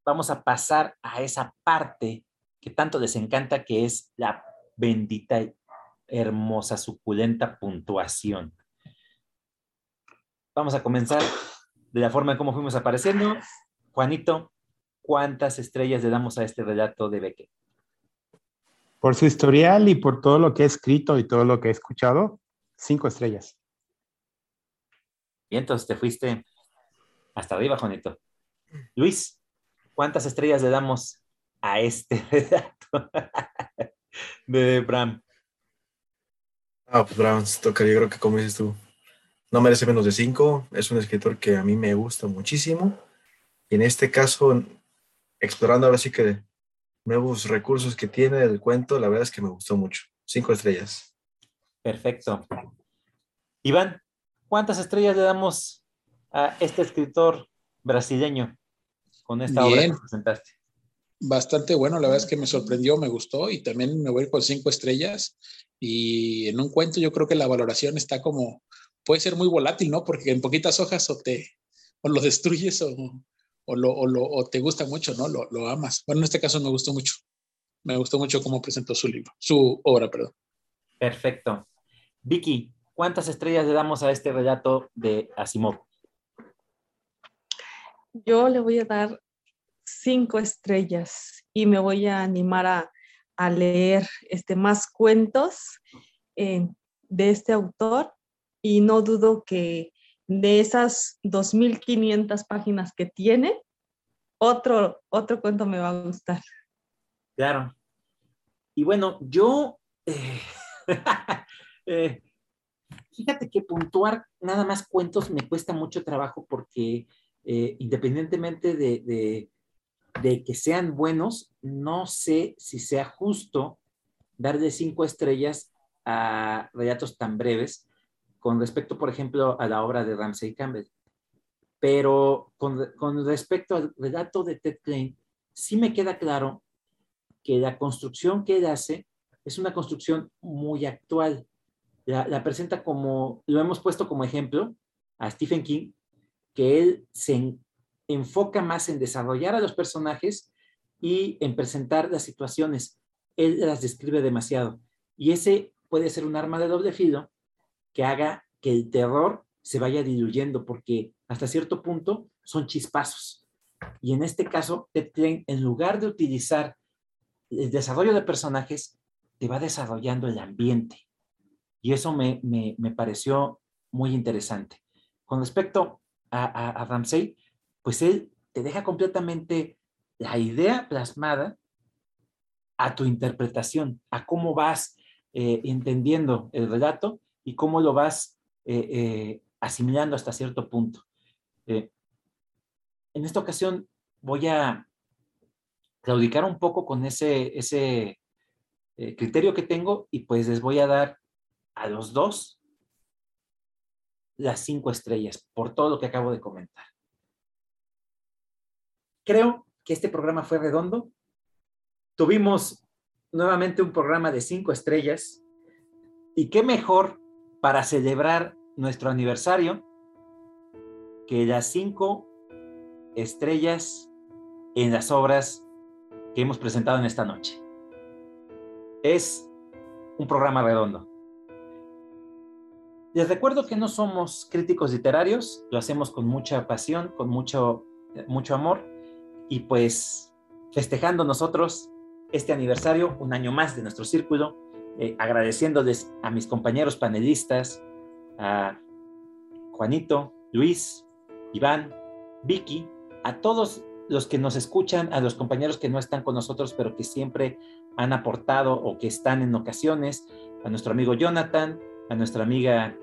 Vamos a pasar a esa parte que tanto les encanta, que es la bendita, hermosa, suculenta puntuación. Vamos a comenzar de la forma en cómo fuimos apareciendo. Juanito, ¿cuántas estrellas le damos a este relato de Beckett? Por su historial y por todo lo que he escrito y todo lo que he escuchado, cinco estrellas. Bien, entonces te fuiste hasta arriba, Juanito. Luis, ¿cuántas estrellas le damos a este relato de Bram? Ah, pues Bram, toca, yo creo que como dices tú, no merece menos de cinco. Es un escritor que a mí me gusta muchísimo. Y en este caso, explorando ahora sí que nuevos recursos que tiene el cuento, la verdad es que me gustó mucho. Cinco estrellas. Perfecto. Iván, ¿cuántas estrellas le damos a este escritor brasileño con esta obra que presentaste? Bastante bueno, la verdad es que me sorprendió, me gustó y también me voy con cinco estrellas. Y en un cuento yo creo que la valoración está como, puede ser muy volátil, ¿no? Porque en poquitas hojas o te o lo destruyes o, o, lo, o, lo, o te gusta mucho, ¿no? Lo, lo, amas. Bueno, en este caso me gustó mucho. Me gustó mucho cómo presentó su libro, su obra, perdón. Perfecto. Vicky, ¿cuántas estrellas le damos a este relato de Asimov? Yo le voy a dar cinco estrellas y me voy a animar a, a leer este, más cuentos eh, de este autor y no dudo que de esas 2.500 páginas que tiene, otro, otro cuento me va a gustar. Claro. Y bueno, yo, eh, eh, fíjate que puntuar nada más cuentos me cuesta mucho trabajo porque independientemente de, de, de, que sean buenos, no sé si sea justo darle cinco estrellas a relatos tan breves con respecto, por ejemplo, a la obra de Ramsey Campbell. Pero con, con respecto al relato de Ted Klein, sí me queda claro que la construcción que él hace es una construcción muy actual. La, la, presenta como, lo hemos puesto como ejemplo a Stephen King, que él se enfoca más en desarrollar a los personajes y en presentar las situaciones. Él las describe demasiado. Y ese puede ser un arma de doble filo que haga que el terror se vaya diluyendo, porque hasta cierto punto son chispazos. Y en este caso, en lugar de utilizar el desarrollo de personajes, te va desarrollando el ambiente. Y eso me, me, me pareció muy interesante. Con respecto a, a, a, Ramsey, pues él te deja completamente la idea plasmada a tu interpretación, a cómo vas eh, entendiendo el relato y cómo lo vas eh, eh, asimilando hasta cierto punto. En esta ocasión voy a claudicar un poco con ese, ese criterio que tengo y pues les voy a dar a los dos las cinco estrellas por todo lo que acabo de comentar. Creo que este programa fue redondo. Tuvimos nuevamente un programa de cinco estrellas y qué mejor para celebrar nuestro aniversario que las cinco estrellas en las obras que hemos presentado en esta noche. Es un programa redondo. Les recuerdo que no somos críticos literarios, lo hacemos con mucha pasión, con mucho, mucho amor y pues festejando nosotros este aniversario, un año más de nuestro círculo, eh, agradeciéndoles a mis compañeros panelistas, a Juanito, Luis, Iván, Vicky, a todos los que nos escuchan, a los compañeros que no están con nosotros, pero que siempre han aportado o que están en ocasiones, a nuestro amigo Jonathan, a nuestra amiga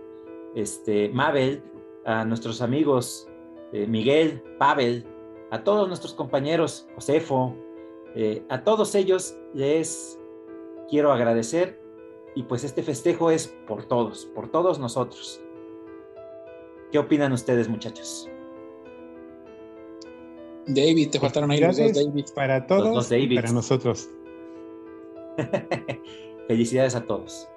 este, Mabel, a nuestros amigos eh, Miguel, Pavel, a todos nuestros compañeros, Josefo, eh, a todos ellos les quiero agradecer y pues este festejo es por todos, por todos nosotros. ¿Qué opinan ustedes, muchachos? David, te faltaron ahí los dos, David. Para todos, los dos para nosotros. Felicidades a todos.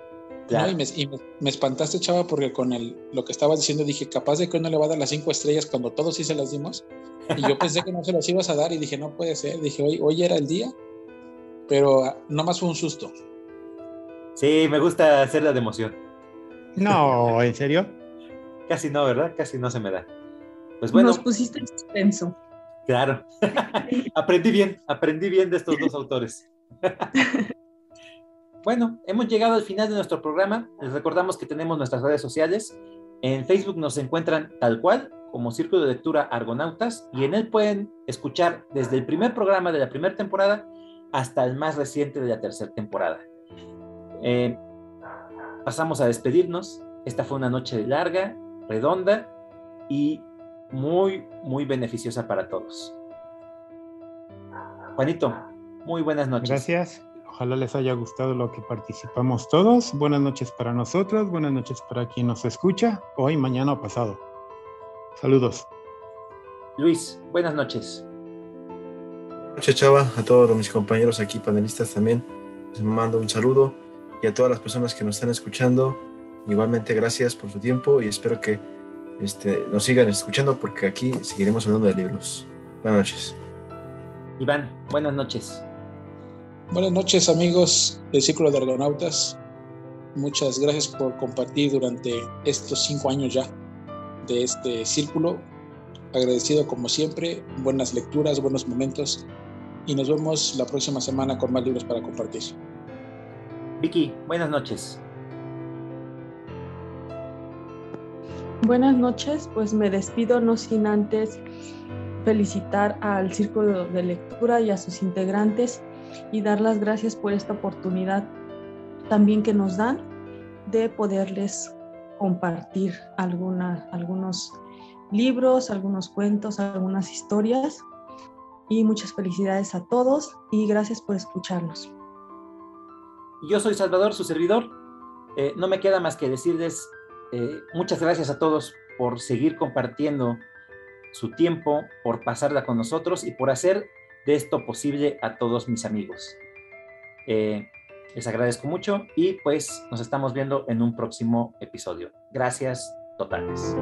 y, me, espantaste, chava, porque con el, lo que estabas diciendo dije, capaz de que uno le va a dar las cinco estrellas cuando todos sí se las dimos. Y yo pensé que no se las ibas a dar y dije, no puede ser. Dije, hoy, hoy era el día, pero ah, nomás fue un susto. Sí, me gusta hacerla de emoción. No, ¿en serio? Casi no, ¿verdad? Casi no se me da. Pues bueno. Nos pusiste en suspenso. Claro. aprendí bien, aprendí bien de estos dos autores. bueno, hemos llegado al final de nuestro programa. Les recordamos que tenemos nuestras redes sociales. En Facebook nos encuentran tal cual como Círculo de Lectura Argonautas y en él pueden escuchar desde el primer programa de la primera temporada hasta el más reciente de la tercera temporada. Eh, pasamos a despedirnos. Esta fue una noche larga, redonda y muy, muy beneficiosa para todos. Juanito, muy buenas noches. Gracias. Ojalá les haya gustado lo que participamos todos. Buenas noches para nosotros, buenas noches para quien nos escucha, hoy, mañana o pasado. Saludos. Luis, buenas noches. Buenas noches, Chava, a todos mis compañeros aquí, panelistas también. Les mando un saludo y a todas las personas que nos están escuchando. Igualmente, gracias por su tiempo y espero que este, nos sigan escuchando porque aquí seguiremos hablando de libros. Buenas noches. Iván, buenas noches. Buenas noches amigos del Círculo de Argonautas. Muchas gracias por compartir durante estos cinco años ya de este círculo. Agradecido como siempre, buenas lecturas, buenos momentos y nos vemos la próxima semana con más libros para compartir. Vicky, buenas noches. Buenas noches, pues me despido no sin antes felicitar al Círculo de Lectura y a sus integrantes y dar las gracias por esta oportunidad también que nos dan de poderles compartir alguna, algunos libros, algunos cuentos, algunas historias. Y muchas felicidades a todos y gracias por escucharnos. Yo soy Salvador, su servidor. Eh, no me queda más que decirles eh, muchas gracias a todos por seguir compartiendo su tiempo, por pasarla con nosotros y por hacer de esto posible a todos mis amigos. Eh, les agradezco mucho y pues nos estamos viendo en un próximo episodio. Gracias totales.